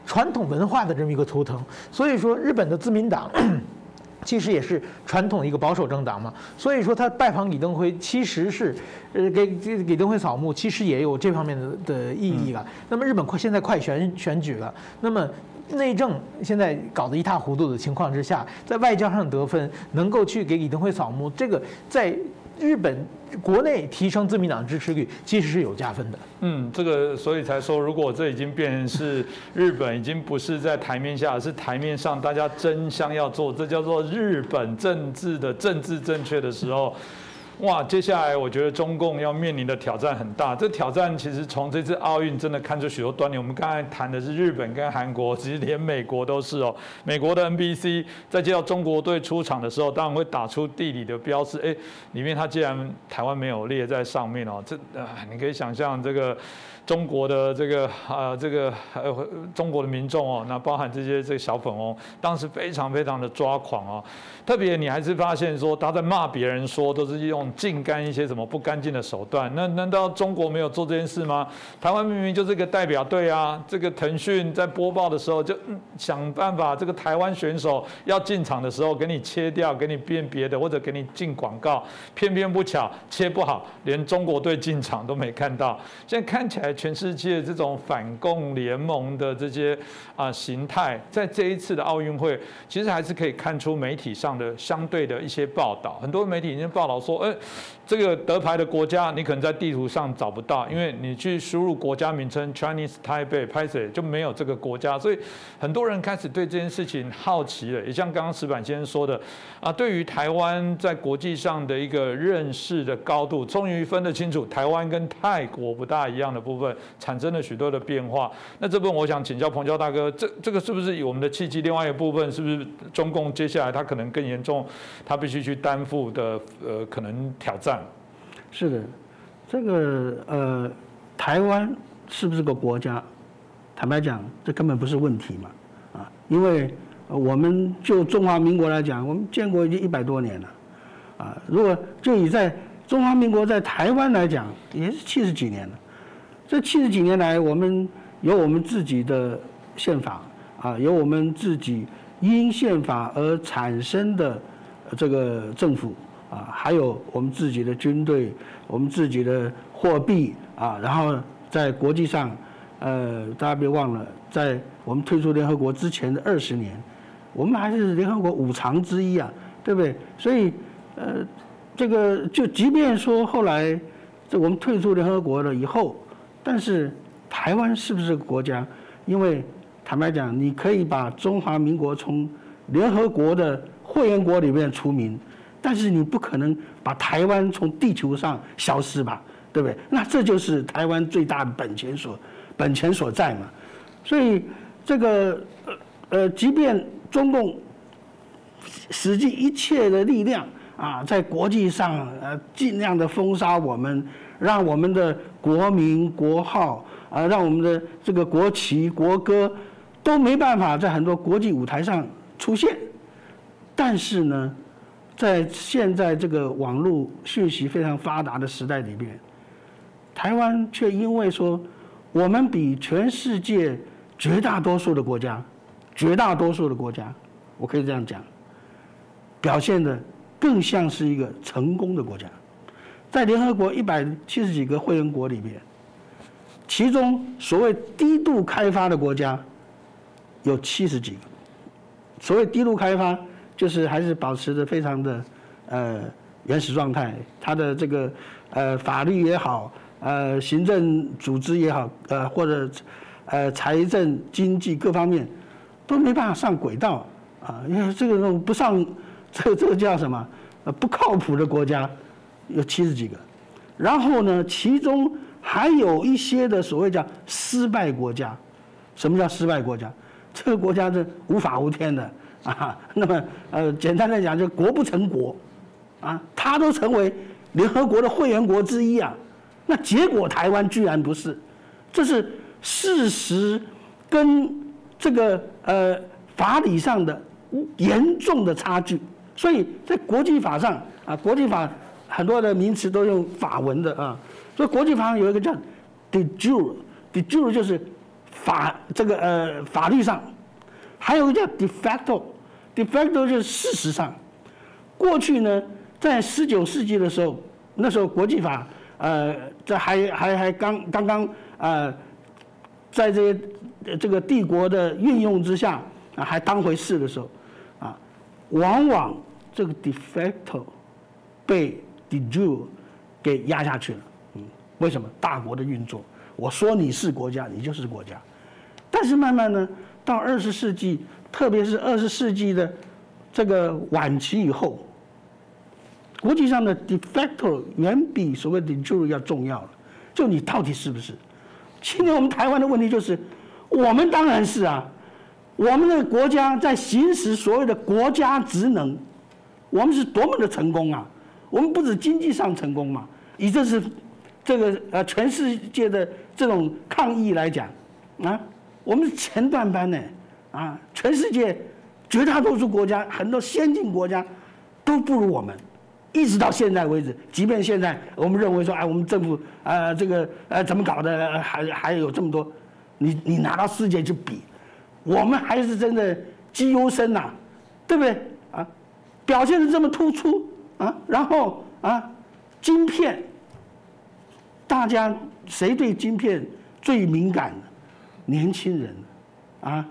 传统文化的这么一个图腾。所以说，日本的自民党 其实也是传统的一个保守政党嘛。所以说，他拜访李登辉其实是呃给给李登辉扫墓，其实也有这方面的的意义了。那么日本快现在快选选举了，那么。内政现在搞得一塌糊涂的情况之下，在外交上得分，能够去给李登辉扫墓，这个在日本国内提升自民党支持率，其实是有加分的。嗯，这个所以才说，如果这已经变成是日本已经不是在台面下，而是台面上大家争相要做，这叫做日本政治的政治正确的时候。哇，接下来我觉得中共要面临的挑战很大。这挑战其实从这次奥运真的看出许多端倪。我们刚才谈的是日本跟韩国，其实连美国都是哦。美国的 NBC 在接到中国队出场的时候，当然会打出地理的标识。哎，里面它既然台湾没有列在上面哦，这啊，你可以想象这个。中国的这个啊，这个呃，中国的民众哦，那包含这些这个小粉红，当时非常非常的抓狂哦。特别你还是发现说他在骂别人，说都是用净干一些什么不干净的手段。那难道中国没有做这件事吗？台湾明明就是个代表队啊。这个腾讯在播报的时候就想办法，这个台湾选手要进场的时候给你切掉，给你变别的，或者给你进广告。偏偏不巧切不好，连中国队进场都没看到。现在看起来。全世界这种反共联盟的这些啊形态，在这一次的奥运会，其实还是可以看出媒体上的相对的一些报道。很多媒体已经报道说，哎。这个得牌的国家，你可能在地图上找不到，因为你去输入国家名称 Chinese Taipei，拍摄就没有这个国家，所以很多人开始对这件事情好奇了。也像刚刚石板先生说的，啊，对于台湾在国际上的一个认识的高度，终于分得清楚台湾跟泰国不大一样的部分，产生了许多的变化。那这部分我想请教彭教大哥，这这个是不是我们的契机？另外一部分是不是中共接下来他可能更严重，他必须去担负的呃可能挑战？是的，这个呃，台湾是不是个国家？坦白讲，这根本不是问题嘛，啊，因为我们就中华民国来讲，我们建国已经一百多年了，啊，如果就以在中华民国在台湾来讲，也是七十几年了。这七十几年来，我们有我们自己的宪法，啊，有我们自己因宪法而产生的这个政府。啊，还有我们自己的军队，我们自己的货币啊，然后在国际上，呃，大家别忘了，在我们退出联合国之前的二十年，我们还是联合国五常之一啊，对不对？所以，呃，这个就即便说后来这我们退出联合国了以后，但是台湾是不是国家？因为坦白讲，你可以把中华民国从联合国的会员国里面除名。但是你不可能把台湾从地球上消失吧，对不对？那这就是台湾最大的本钱所本钱所在嘛。所以这个呃呃，即便中共使尽一切的力量啊，在国际上呃尽量的封杀我们，让我们的国民国号啊，让我们的这个国旗国歌都没办法在很多国际舞台上出现。但是呢？在现在这个网络讯息非常发达的时代里面，台湾却因为说我们比全世界绝大多数的国家，绝大多数的国家，我可以这样讲，表现的更像是一个成功的国家。在联合国一百七十几个会员国里面，其中所谓低度开发的国家有七十几个。所谓低度开发。就是还是保持着非常的呃原始状态，它的这个呃法律也好，呃行政组织也好，呃或者呃财政经济各方面都没办法上轨道啊，因为这个不上，这这个叫什么？呃不靠谱的国家有七十几个，然后呢，其中还有一些的所谓叫失败国家，什么叫失败国家？这个国家是无法无天的。啊，那么呃，简单来讲，就国不成国，啊，他都成为联合国的会员国之一啊，那结果台湾居然不是，这是事实跟这个呃法理上的严重的差距，所以在国际法上啊，国际法很多的名词都用法文的啊，所以国际法上有一个叫 de jure，de jure 就是法这个呃法律上，还有一个叫 de facto。De facto 就是事实上，过去呢，在十九世纪的时候，那时候国际法，呃，这还还还刚刚刚呃，在这些这个帝国的运用之下啊，还当回事的时候，啊，往往这个 de facto 被 de de jure 给压下去了。嗯，为什么？大国的运作，我说你是国家，你就是国家。但是慢慢呢，到二十世纪，特别是二十世纪的这个晚期以后，国际上的 de facto 远比所谓的 jure 要重要了。就你到底是不是？今天我们台湾的问题就是，我们当然是啊，我们的国家在行使所谓的国家职能，我们是多么的成功啊！我们不止经济上成功嘛，以这是这个呃全世界的这种抗议来讲，啊，我们是前段班呢，啊，全世界绝大多数国家很多先进国家都不如我们。一直到现在为止，即便现在我们认为说，哎，我们政府啊，这个呃，怎么搞的，还还有这么多，你你拿到世界去比，我们还是真的绩优生呐，对不对啊？表现的这么突出啊，然后啊，晶片，大家谁对晶片最敏感？年轻人啊，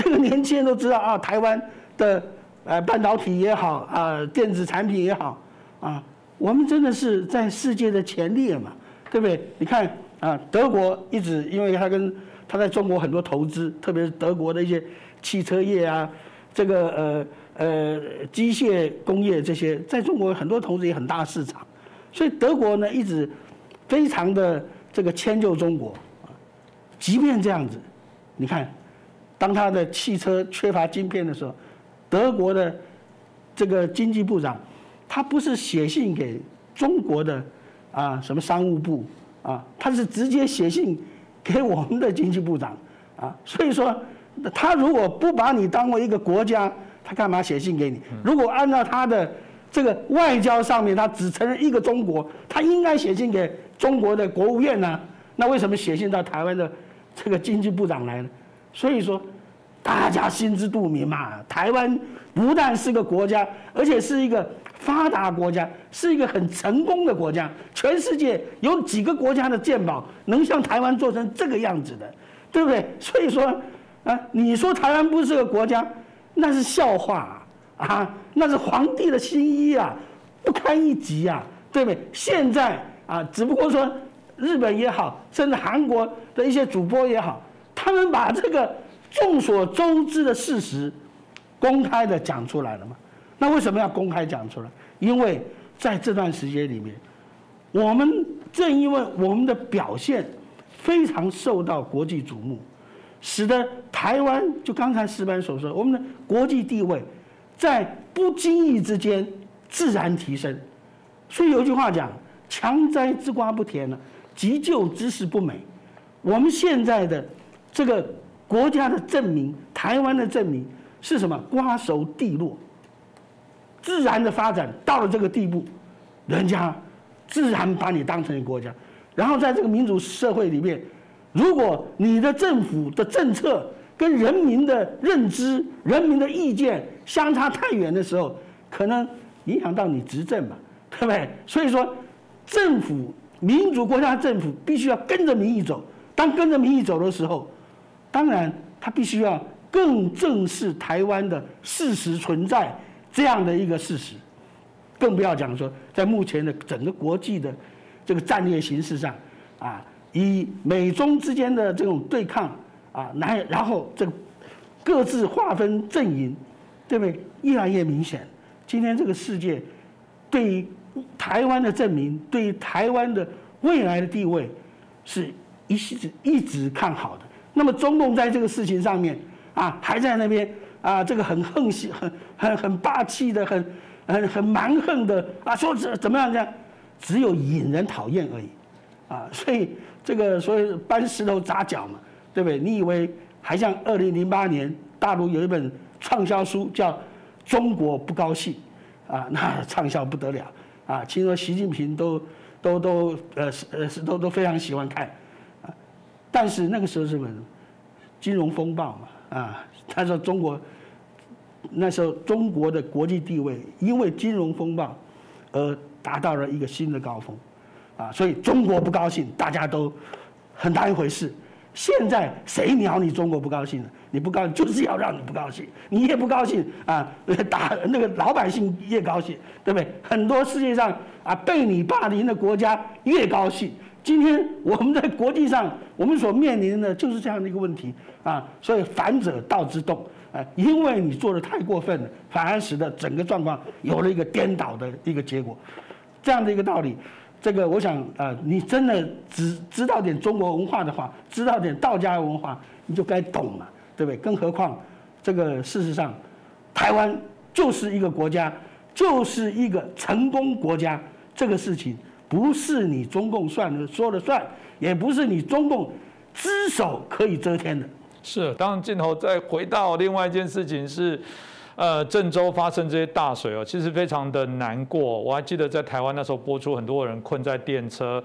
这个年轻人都知道啊，台湾的。呃，半导体也好啊，电子产品也好啊，我们真的是在世界的前列嘛，对不对？你看啊，德国一直因为它跟它在中国很多投资，特别是德国的一些汽车业啊，这个呃呃机械工业这些，在中国很多投资也很大市场，所以德国呢一直非常的这个迁就中国。即便这样子，你看，当他的汽车缺乏晶片的时候。德国的这个经济部长，他不是写信给中国的啊什么商务部啊，他是直接写信给我们的经济部长啊。所以说，他如果不把你当为一个国家，他干嘛写信给你？如果按照他的这个外交上面，他只承认一个中国，他应该写信给中国的国务院呢？那为什么写信到台湾的这个经济部长来呢？所以说。大家心知肚明嘛，台湾不但是个国家，而且是一个发达国家，是一个很成功的国家。全世界有几个国家的鉴宝能像台湾做成这个样子的，对不对？所以说，啊，你说台湾不是个国家，那是笑话啊，那是皇帝的新衣啊，不堪一击啊，对不对？现在啊，只不过说日本也好，甚至韩国的一些主播也好，他们把这个。众所周知的事实，公开的讲出来了嘛？那为什么要公开讲出来？因为在这段时间里面，我们正因为我们的表现非常受到国际瞩目，使得台湾就刚才石班所说，我们的国际地位在不经意之间自然提升。所以有句话讲：“强摘之瓜不甜了，急救之事不美。”我们现在的这个。国家的证明，台湾的证明是什么？瓜熟蒂落，自然的发展到了这个地步，人家自然把你当成一个国家。然后在这个民主社会里面，如果你的政府的政策跟人民的认知、人民的意见相差太远的时候，可能影响到你执政嘛，对不对？所以说，政府民主国家政府必须要跟着民意走。当跟着民意走的时候，当然，他必须要更正视台湾的事实存在这样的一个事实，更不要讲说在目前的整个国际的这个战略形势上，啊，以美中之间的这种对抗啊，来然后这个各自划分阵营，对不对？越来越明显。今天这个世界对于台湾的证明，对于台湾的未来的地位，是一直一直看好的。那么中共在这个事情上面啊，还在那边啊，这个很横行、很很很霸气的、很很很蛮横的啊，说怎怎么样这样，只有引人讨厌而已，啊，所以这个所以搬石头砸脚嘛，对不对？你以为还像二零零八年大陆有一本畅销书叫《中国不高兴》啊，那畅销不得了啊，听说习近平都都都呃是呃是都都非常喜欢看。但是那个时候是什么？金融风暴嘛，啊，他说中国那时候中国的国际地位因为金融风暴而达到了一个新的高峰，啊，所以中国不高兴，大家都很当一回事。现在谁鸟你中国不高兴了？你不高兴就是要让你不高兴，你越不高兴啊，打那个老百姓越高兴，对不对？很多世界上啊被你霸凌的国家越高兴。今天我们在国际上，我们所面临的就是这样的一个问题啊，所以反者道之动啊，因为你做的太过分了，反而使得整个状况有了一个颠倒的一个结果，这样的一个道理。这个我想啊，你真的只知道点中国文化的话，知道点道家文化，你就该懂了，对不对？更何况，这个事实上，台湾就是一个国家，就是一个成功国家。这个事情不是你中共算的说了算，也不是你中共只手可以遮天的。是，当镜头再回到另外一件事情是。呃，郑州发生这些大水哦，其实非常的难过。我还记得在台湾那时候播出，很多人困在电车，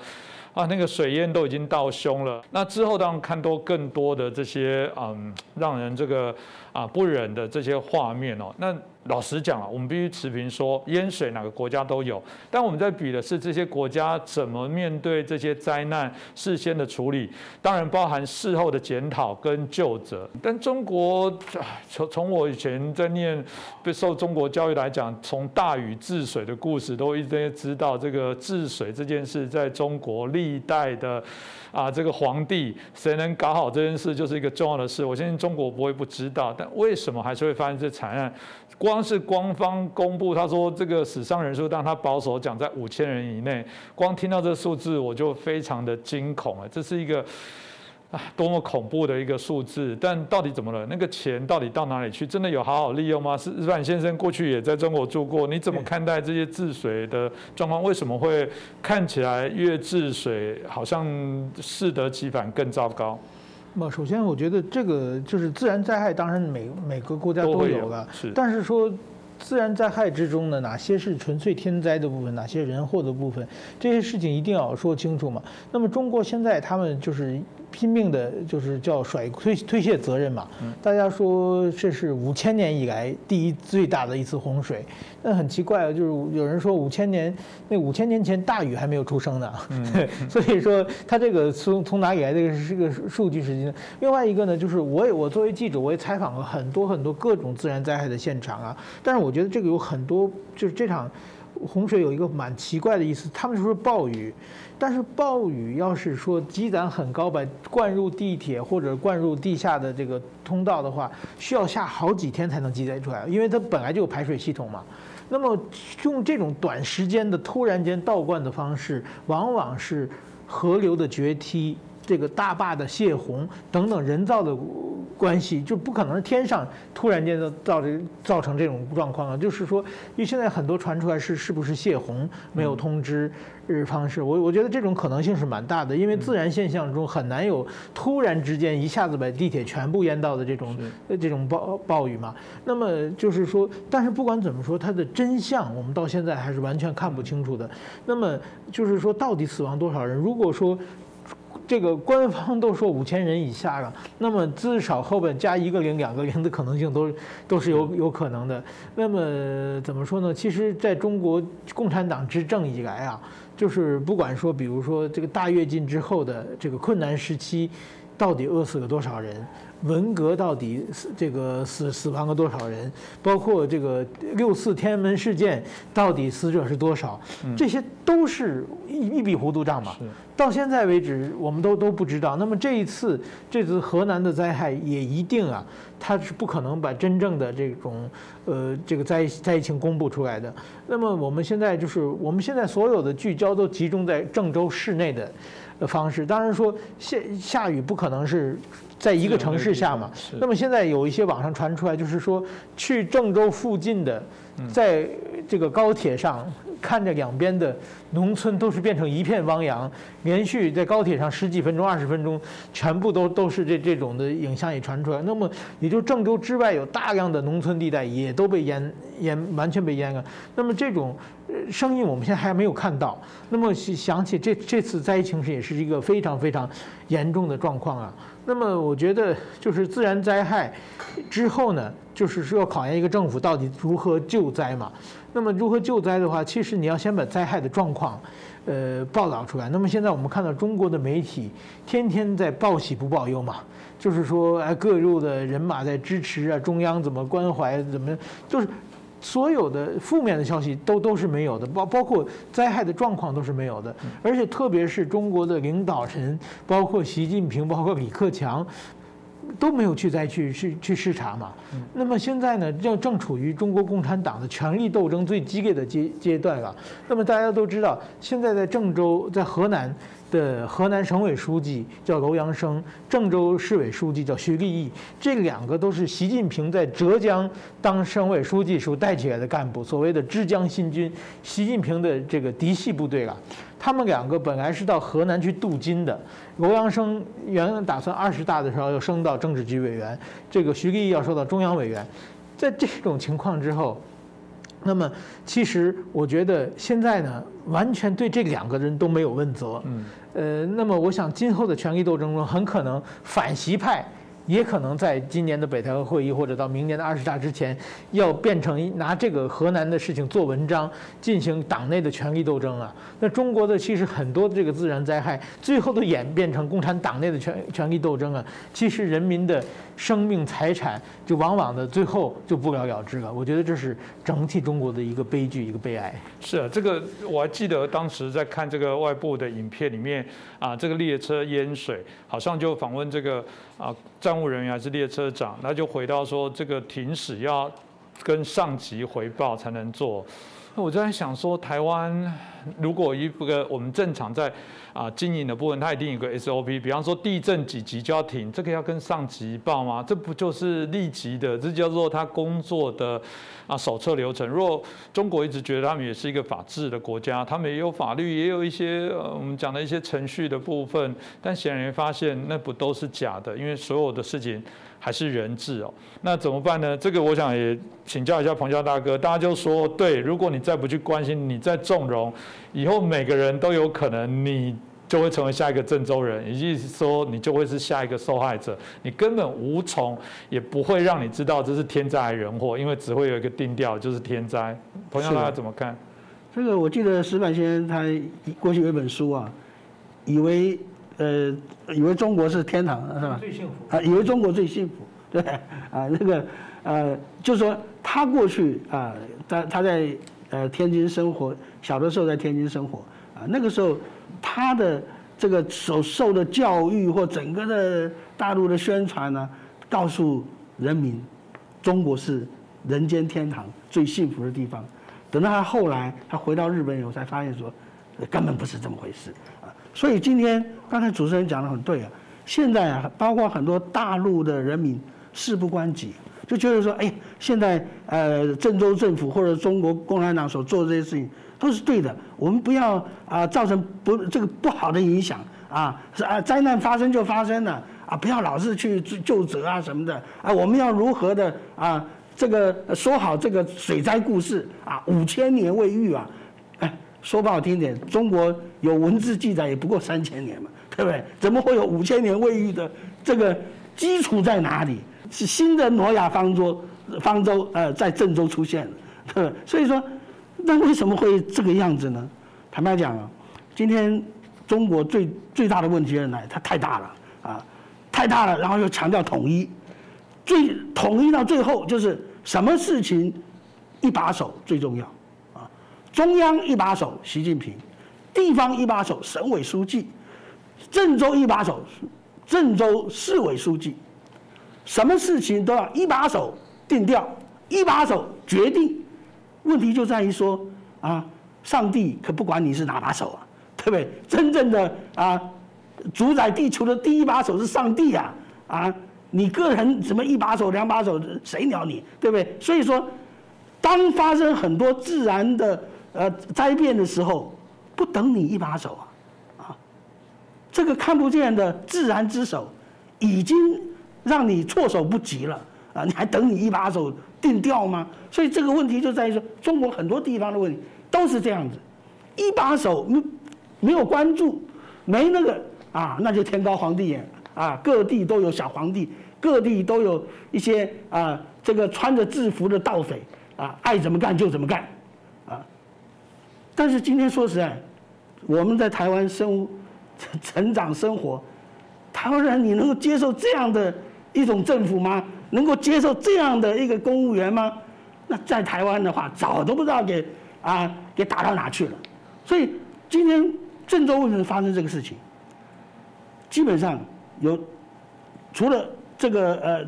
啊，那个水淹都已经到胸了。那之后当然看多更多的这些嗯，让人这个啊不忍的这些画面哦，那。老实讲啊，我们必须持平说，淹水哪个国家都有，但我们在比的是这些国家怎么面对这些灾难，事先的处理，当然包含事后的检讨跟救责。但中国从从我以前在念被受中国教育来讲，从大禹治水的故事都一直知道，这个治水这件事在中国历代的啊这个皇帝谁能搞好这件事，就是一个重要的事。我相信中国不会不知道，但为什么还是会发生这惨案？光是官方公布，他说这个死伤人数，但他保守讲在五千人以内。光听到这数字，我就非常的惊恐啊。这是一个啊，多么恐怖的一个数字！但到底怎么了？那个钱到底到哪里去？真的有好好利用吗？是日本先生过去也在中国住过，你怎么看待这些治水的状况？为什么会看起来越治水，好像适得其反，更糟糕？那首先，我觉得这个就是自然灾害，当然每每个国家都有了，但是说自然灾害之中呢，哪些是纯粹天灾的部分，哪些人祸的部分，这些事情一定要说清楚嘛。那么中国现在他们就是。拼命的，就是叫甩推推卸责任嘛。大家说这是五千年以来第一最大的一次洪水，那很奇怪啊，就是有人说五千年，那五千年前大禹还没有出生呢。所以说他这个从从哪里来的这个数据是？另外一个呢，就是我也我作为记者，我也采访了很多很多各种自然灾害的现场啊。但是我觉得这个有很多，就是这场洪水有一个蛮奇怪的意思，他们说暴雨。但是暴雨要是说积攒很高，把灌入地铁或者灌入地下的这个通道的话，需要下好几天才能积攒出来，因为它本来就有排水系统嘛。那么用这种短时间的突然间倒灌的方式，往往是河流的决堤。这个大坝的泄洪等等人造的关系，就不可能是天上突然间的造这造成这种状况啊。就是说，因为现在很多传出来是是不是泄洪没有通知日方式，我我觉得这种可能性是蛮大的，因为自然现象中很难有突然之间一下子把地铁全部淹到的这种这种暴暴雨嘛。那么就是说，但是不管怎么说，它的真相我们到现在还是完全看不清楚的。那么就是说，到底死亡多少人？如果说这个官方都说五千人以下了，那么至少后边加一个零、两个零的可能性都都是有有可能的。那么怎么说呢？其实，在中国共产党执政以来啊，就是不管说，比如说这个大跃进之后的这个困难时期，到底饿死了多少人？文革到底死这个死死亡了多少人？包括这个六四天安门事件到底死者是多少？这些都是一一笔糊涂账嘛。到现在为止，我们都都不知道。那么这一次这次河南的灾害也一定啊，它是不可能把真正的这种呃这个灾灾情公布出来的。那么我们现在就是我们现在所有的聚焦都集中在郑州市内的方式。当然说下下雨不可能是。在一个城市下嘛，那么现在有一些网上传出来，就是说去郑州附近的，在这个高铁上看着两边的农村都是变成一片汪洋，连续在高铁上十几分钟、二十分钟，全部都都是这这种的影像也传出来。那么也就郑州之外有大量的农村地带也都被淹淹完全被淹了。那么这种声音我们现在还没有看到。那么想起这这次灾情是也是一个非常非常严重的状况啊。那么我觉得，就是自然灾害之后呢，就是说要考验一个政府到底如何救灾嘛。那么如何救灾的话，其实你要先把灾害的状况，呃报道出来。那么现在我们看到中国的媒体天天在报喜不报忧嘛，就是说哎各路的人马在支持啊，中央怎么关怀怎么，就是所有的负面的消息都都是没有的，包包括灾害的状况都是没有的，而且特别是中国的领导人，包括习近平，包括李克强。都没有去再去去去视察嘛。那么现在呢，正正处于中国共产党的权力斗争最激烈的阶阶段了。那么大家都知道，现在在郑州，在河南的河南省委书记叫楼阳生，郑州市委书记叫徐立毅，这两个都是习近平在浙江当省委书记时候带起来的干部，所谓的枝江新军，习近平的这个嫡系部队了。他们两个本来是到河南去镀金的。楼阳生原打算二十大的时候要升到政治局委员，这个徐立毅要升到中央委员。在这种情况之后，那么其实我觉得现在呢，完全对这两个人都没有问责。嗯。呃，那么我想今后的权力斗争中，很可能反习派。也可能在今年的北戴河会议或者到明年的二十大之前，要变成拿这个河南的事情做文章，进行党内的权力斗争啊。那中国的其实很多的这个自然灾害，最后都演变成共产党内的权权力斗争啊。其实人民的生命财产就往往的最后就不了了之了。我觉得这是整体中国的一个悲剧，一个悲哀。是啊，这个我还记得当时在看这个外部的影片里面啊，这个列车淹水，好像就访问这个啊站。务人员还是列车长，那就回到说这个停驶要跟上级回报才能做。我就在想说，台湾如果一个我们正常在啊经营的部分，它一定有个 SOP，比方说地震几级就要停，这个要跟上级报吗？这不就是立即的？这叫做他工作的啊手册流程。如果中国一直觉得他们也是一个法治的国家，他们也有法律，也有一些我们讲的一些程序的部分，但显然发现那不都是假的，因为所有的事情。还是人质哦，那怎么办呢？这个我想也请教一下彭教大哥。大家就说，对，如果你再不去关心，你再纵容，以后每个人都有可能，你就会成为下一个郑州人，也就是说，你就会是下一个受害者。你根本无从，也不会让你知道这是天灾还是人祸，因为只会有一个定调，就是天灾。彭教大家怎么看？这个我记得石板先生他过去有一本书啊，以为。呃，以为中国是天堂是吧？最幸福啊，以为中国最幸福，对啊，那个呃，就是说他过去啊，他他在呃天津生活，小的时候在天津生活啊，那个时候他的这个所受的教育或整个的大陆的宣传呢，告诉人民，中国是人间天堂最幸福的地方。等到他后来他回到日本以后，才发现说，根本不是这么回事。所以今天刚才主持人讲的很对啊，现在啊，包括很多大陆的人民事不关己，就觉得说，哎，现在呃郑州政府或者中国共产党所做的这些事情都是对的，我们不要啊造成不这个不好的影响啊，是啊灾难发生就发生了啊，不要老是去就责啊什么的啊，我们要如何的啊这个说好这个水灾故事啊，五千年未遇啊。说不好听点，中国有文字记载也不过三千年嘛，对不对？怎么会有五千年未遇的？这个基础在哪里？是新的诺亚方舟，方舟呃在郑州出现了，对不对？所以说，那为什么会这个样子呢？坦白讲啊，今天中国最最大的问题在哪？它太大了啊，太大了，然后又强调统一，最统一到最后就是什么事情一把手最重要。中央一把手习近平，地方一把手省委书记，郑州一把手郑州市委书记，什么事情都要一把手定调，一把手决定。问题就在于说啊，上帝可不管你是哪把手啊，对不对？真正的啊，主宰地球的第一把手是上帝啊啊！你个人什么一把手两把手，谁鸟你，对不对？所以说，当发生很多自然的。呃，灾变的时候，不等你一把手啊，啊，这个看不见的自然之手，已经让你措手不及了啊！你还等你一把手定调吗？所以这个问题就在于说，中国很多地方的问题都是这样子，一把手没没有关注，没那个啊，那就天高皇帝远啊，各地都有小皇帝，各地都有一些啊，这个穿着制服的盗匪啊，爱怎么干就怎么干。但是今天说实在，我们在台湾生成长生活，台湾人你能够接受这样的一种政府吗？能够接受这样的一个公务员吗？那在台湾的话，早都不知道给啊给打到哪去了。所以今天郑州为什么发生这个事情？基本上有除了这个呃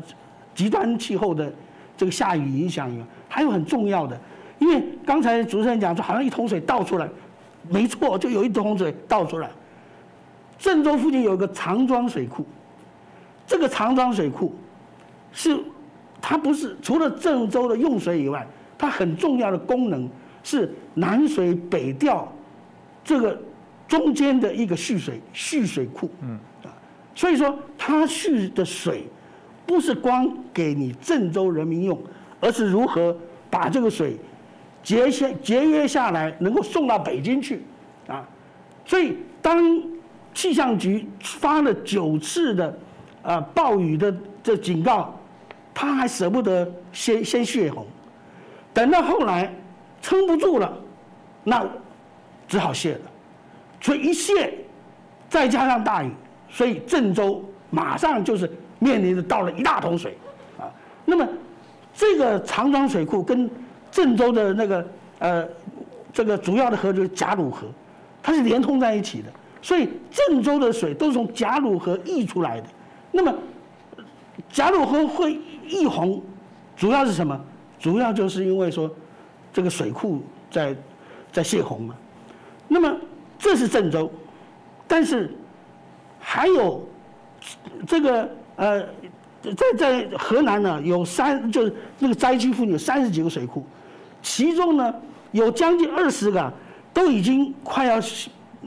极端气候的这个下雨影响以外，还有很重要的，因为刚才主持人讲说，好像一桶水倒出来，没错，就有一桶水倒出来。郑州附近有一个长庄水库，这个长庄水库是它不是除了郑州的用水以外，它很重要的功能是南水北调这个中间的一个蓄水蓄水库。嗯啊。所以说，它蓄的水不是光给你郑州人民用，而是如何把这个水节约节约下来，能够送到北京去，啊，所以当气象局发了九次的啊暴雨的这警告，他还舍不得先先泄洪，等到后来撑不住了，那只好泄了，所以一泄，再加上大雨。所以郑州马上就是面临着倒了一大桶水，啊，那么这个长庄水库跟郑州的那个呃这个主要的河就是贾鲁河，它是连通在一起的，所以郑州的水都是从贾鲁河溢出来的。那么贾鲁河会溢洪，主要是什么？主要就是因为说这个水库在在泄洪嘛。那么这是郑州，但是。还有这个呃，在在河南呢，有三就是那个灾区附近有三十几个水库，其中呢有将近二十个都已经快要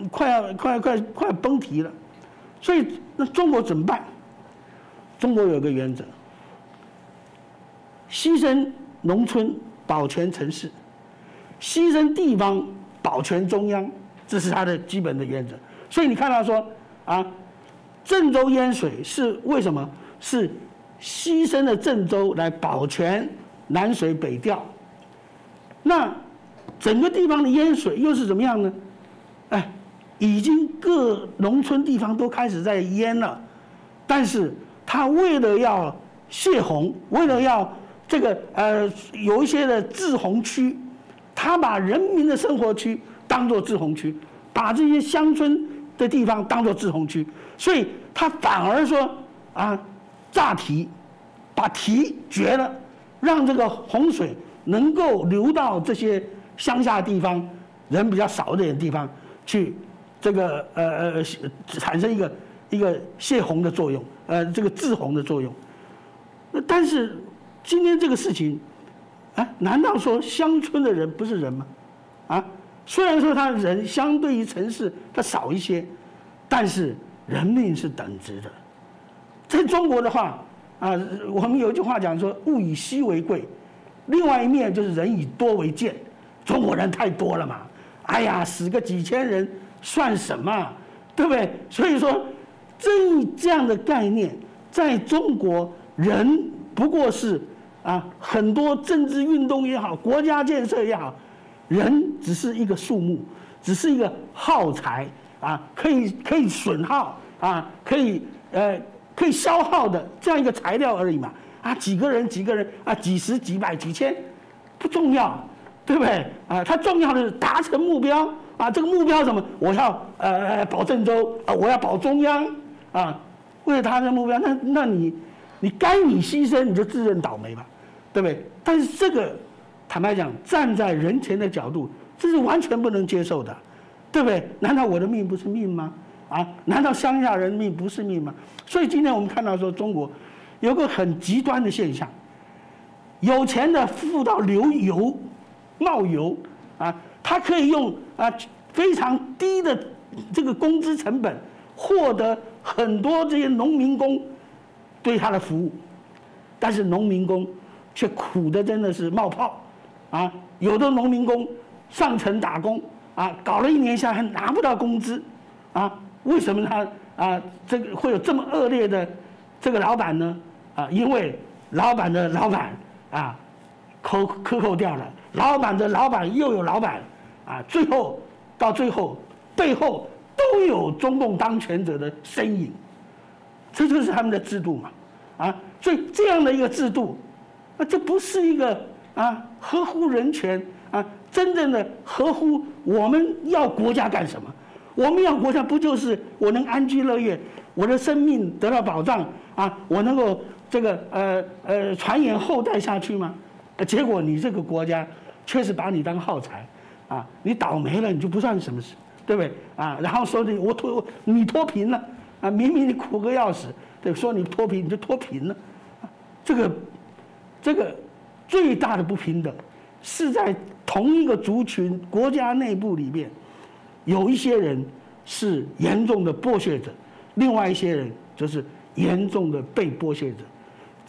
快要快快快要崩堤了，所以那中国怎么办？中国有个原则：牺牲农村保全城市，牺牲地方保全中央，这是它的基本的原则。所以你看到说啊。郑州淹水是为什么？是牺牲了郑州来保全南水北调。那整个地方的淹水又是怎么样呢？哎，已经各农村地方都开始在淹了，但是他为了要泄洪，为了要这个呃有一些的滞洪区，他把人民的生活区当做滞洪区，把这些乡村。的地方当做滞洪区，所以他反而说啊，炸堤，把堤绝了，让这个洪水能够流到这些乡下地方，人比较少一点地方去，这个呃呃产生一个一个泄洪的作用，呃这个滞洪的作用。但是今天这个事情，啊，难道说乡村的人不是人吗？啊？虽然说他人相对于城市他少一些，但是人命是等值的。在中国的话，啊，我们有一句话讲说“物以稀为贵”，另外一面就是“人以多为贱”。中国人太多了嘛，哎呀，死个几千人算什么，对不对？所以说，这这样的概念，在中国人不过是啊，很多政治运动也好，国家建设也好。人只是一个数目，只是一个耗材啊，可以可以损耗啊，可以呃可以消耗的这样一个材料而已嘛啊，几个人几个人啊，几十几百几千不重要，对不对啊？它重要的是达成目标啊，这个目标什么？我要呃保郑州啊，我要保中央啊，为了达成目标，那那你你该你牺牲你就自认倒霉吧，对不对？但是这个。坦白讲，站在人权的角度，这是完全不能接受的，对不对？难道我的命不是命吗？啊，难道乡下人命不是命吗？所以今天我们看到说，中国有个很极端的现象，有钱的富到流油、冒油啊，他可以用啊非常低的这个工资成本，获得很多这些农民工对他的服务，但是农民工却苦的真的是冒泡。啊，有的农民工上城打工啊，搞了一年下还拿不到工资，啊，为什么他啊这个会有这么恶劣的这个老板呢？啊，因为老板的老板啊，扣克扣掉了，老板的老板又有老板，啊，最后到最后背后都有中共当权者的身影，这就是他们的制度嘛，啊，所以这样的一个制度，那这不是一个啊合乎人权啊，真正的合乎我们要国家干什么？我们要国家不就是我能安居乐业，我的生命得到保障啊，我能够这个呃呃传言后代下去吗？结果你这个国家确实把你当耗材，啊，你倒霉了你就不算什么事，对不对？啊，然后说你我脱你脱贫了，啊，明明你苦个要死，对，说你脱贫你就脱贫了，这个这个最大的不平等是在同一个族群国家内部里面，有一些人是严重的剥削者，另外一些人就是严重的被剥削者，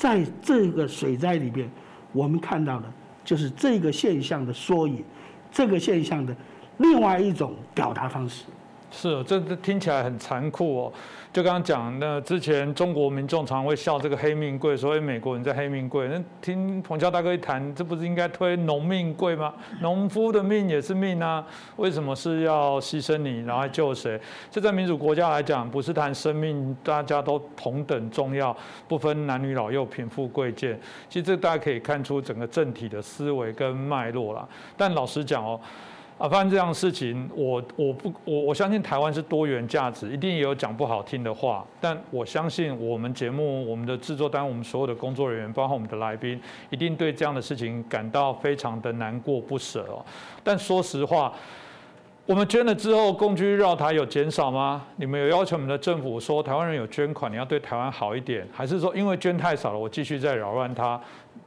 在这个水灾里边。我们看到的，就是这个现象的缩影，这个现象的另外一种表达方式。是，这这听起来很残酷哦。就刚刚讲，那之前中国民众常会笑这个黑命贵，所以美国人在黑命贵。那听彭教大哥一谈，这不是应该推农命贵吗？农夫的命也是命啊，为什么是要牺牲你，然后救谁？这在民主国家来讲，不是谈生命，大家都同等重要，不分男女老幼、贫富贵贱。其实这大家可以看出整个政体的思维跟脉络了。但老实讲哦。啊，发生这样的事情，我我不我我相信台湾是多元价值，一定也有讲不好听的话。但我相信我们节目、我们的制作单、我们所有的工作人员，包括我们的来宾，一定对这样的事情感到非常的难过不舍哦。但说实话，我们捐了之后，共居绕台有减少吗？你们有要求我们的政府说，台湾人有捐款，你要对台湾好一点，还是说因为捐太少了，我继续在扰乱它？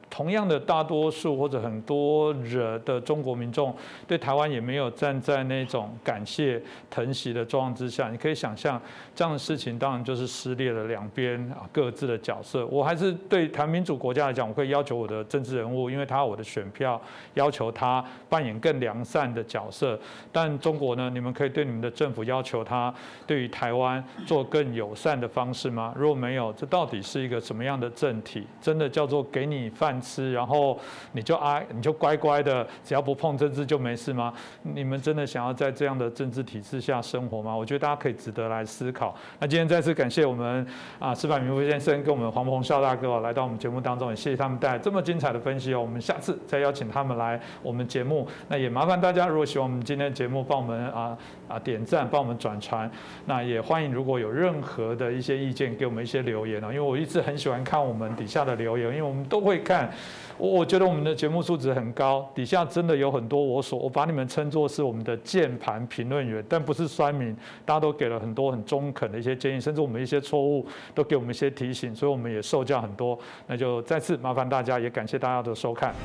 同样的，大多数或者很多人的中国民众对台湾也没有站在那种感谢疼惜的状况之下。你可以想象，这样的事情当然就是撕裂了两边啊各自的角色。我还是对谈民主国家来讲，我会要求我的政治人物，因为他我的选票，要求他扮演更良善的角色。但中国呢，你们可以对你们的政府要求他对于台湾做更友善的方式吗？如果没有，这到底是一个什么样的政体？真的叫做给你饭？吃，然后你就啊，你就乖乖的，只要不碰政治就没事吗？你们真的想要在这样的政治体制下生活吗？我觉得大家可以值得来思考。那今天再次感谢我们啊，司法明夫先生跟我们黄鹏孝大哥来到我们节目当中，也谢谢他们带来这么精彩的分析哦。我们下次再邀请他们来我们节目。那也麻烦大家，如果喜欢我们今天的节目，帮我们啊啊点赞，帮我们转传。那也欢迎如果有任何的一些意见，给我们一些留言哦。因为我一直很喜欢看我们底下的留言，因为我们都会看。我我觉得我们的节目素质很高，底下真的有很多我所我把你们称作是我们的键盘评论员，但不是酸民，大家都给了很多很中肯的一些建议，甚至我们一些错误都给我们一些提醒，所以我们也受教很多。那就再次麻烦大家，也感谢大家的收看。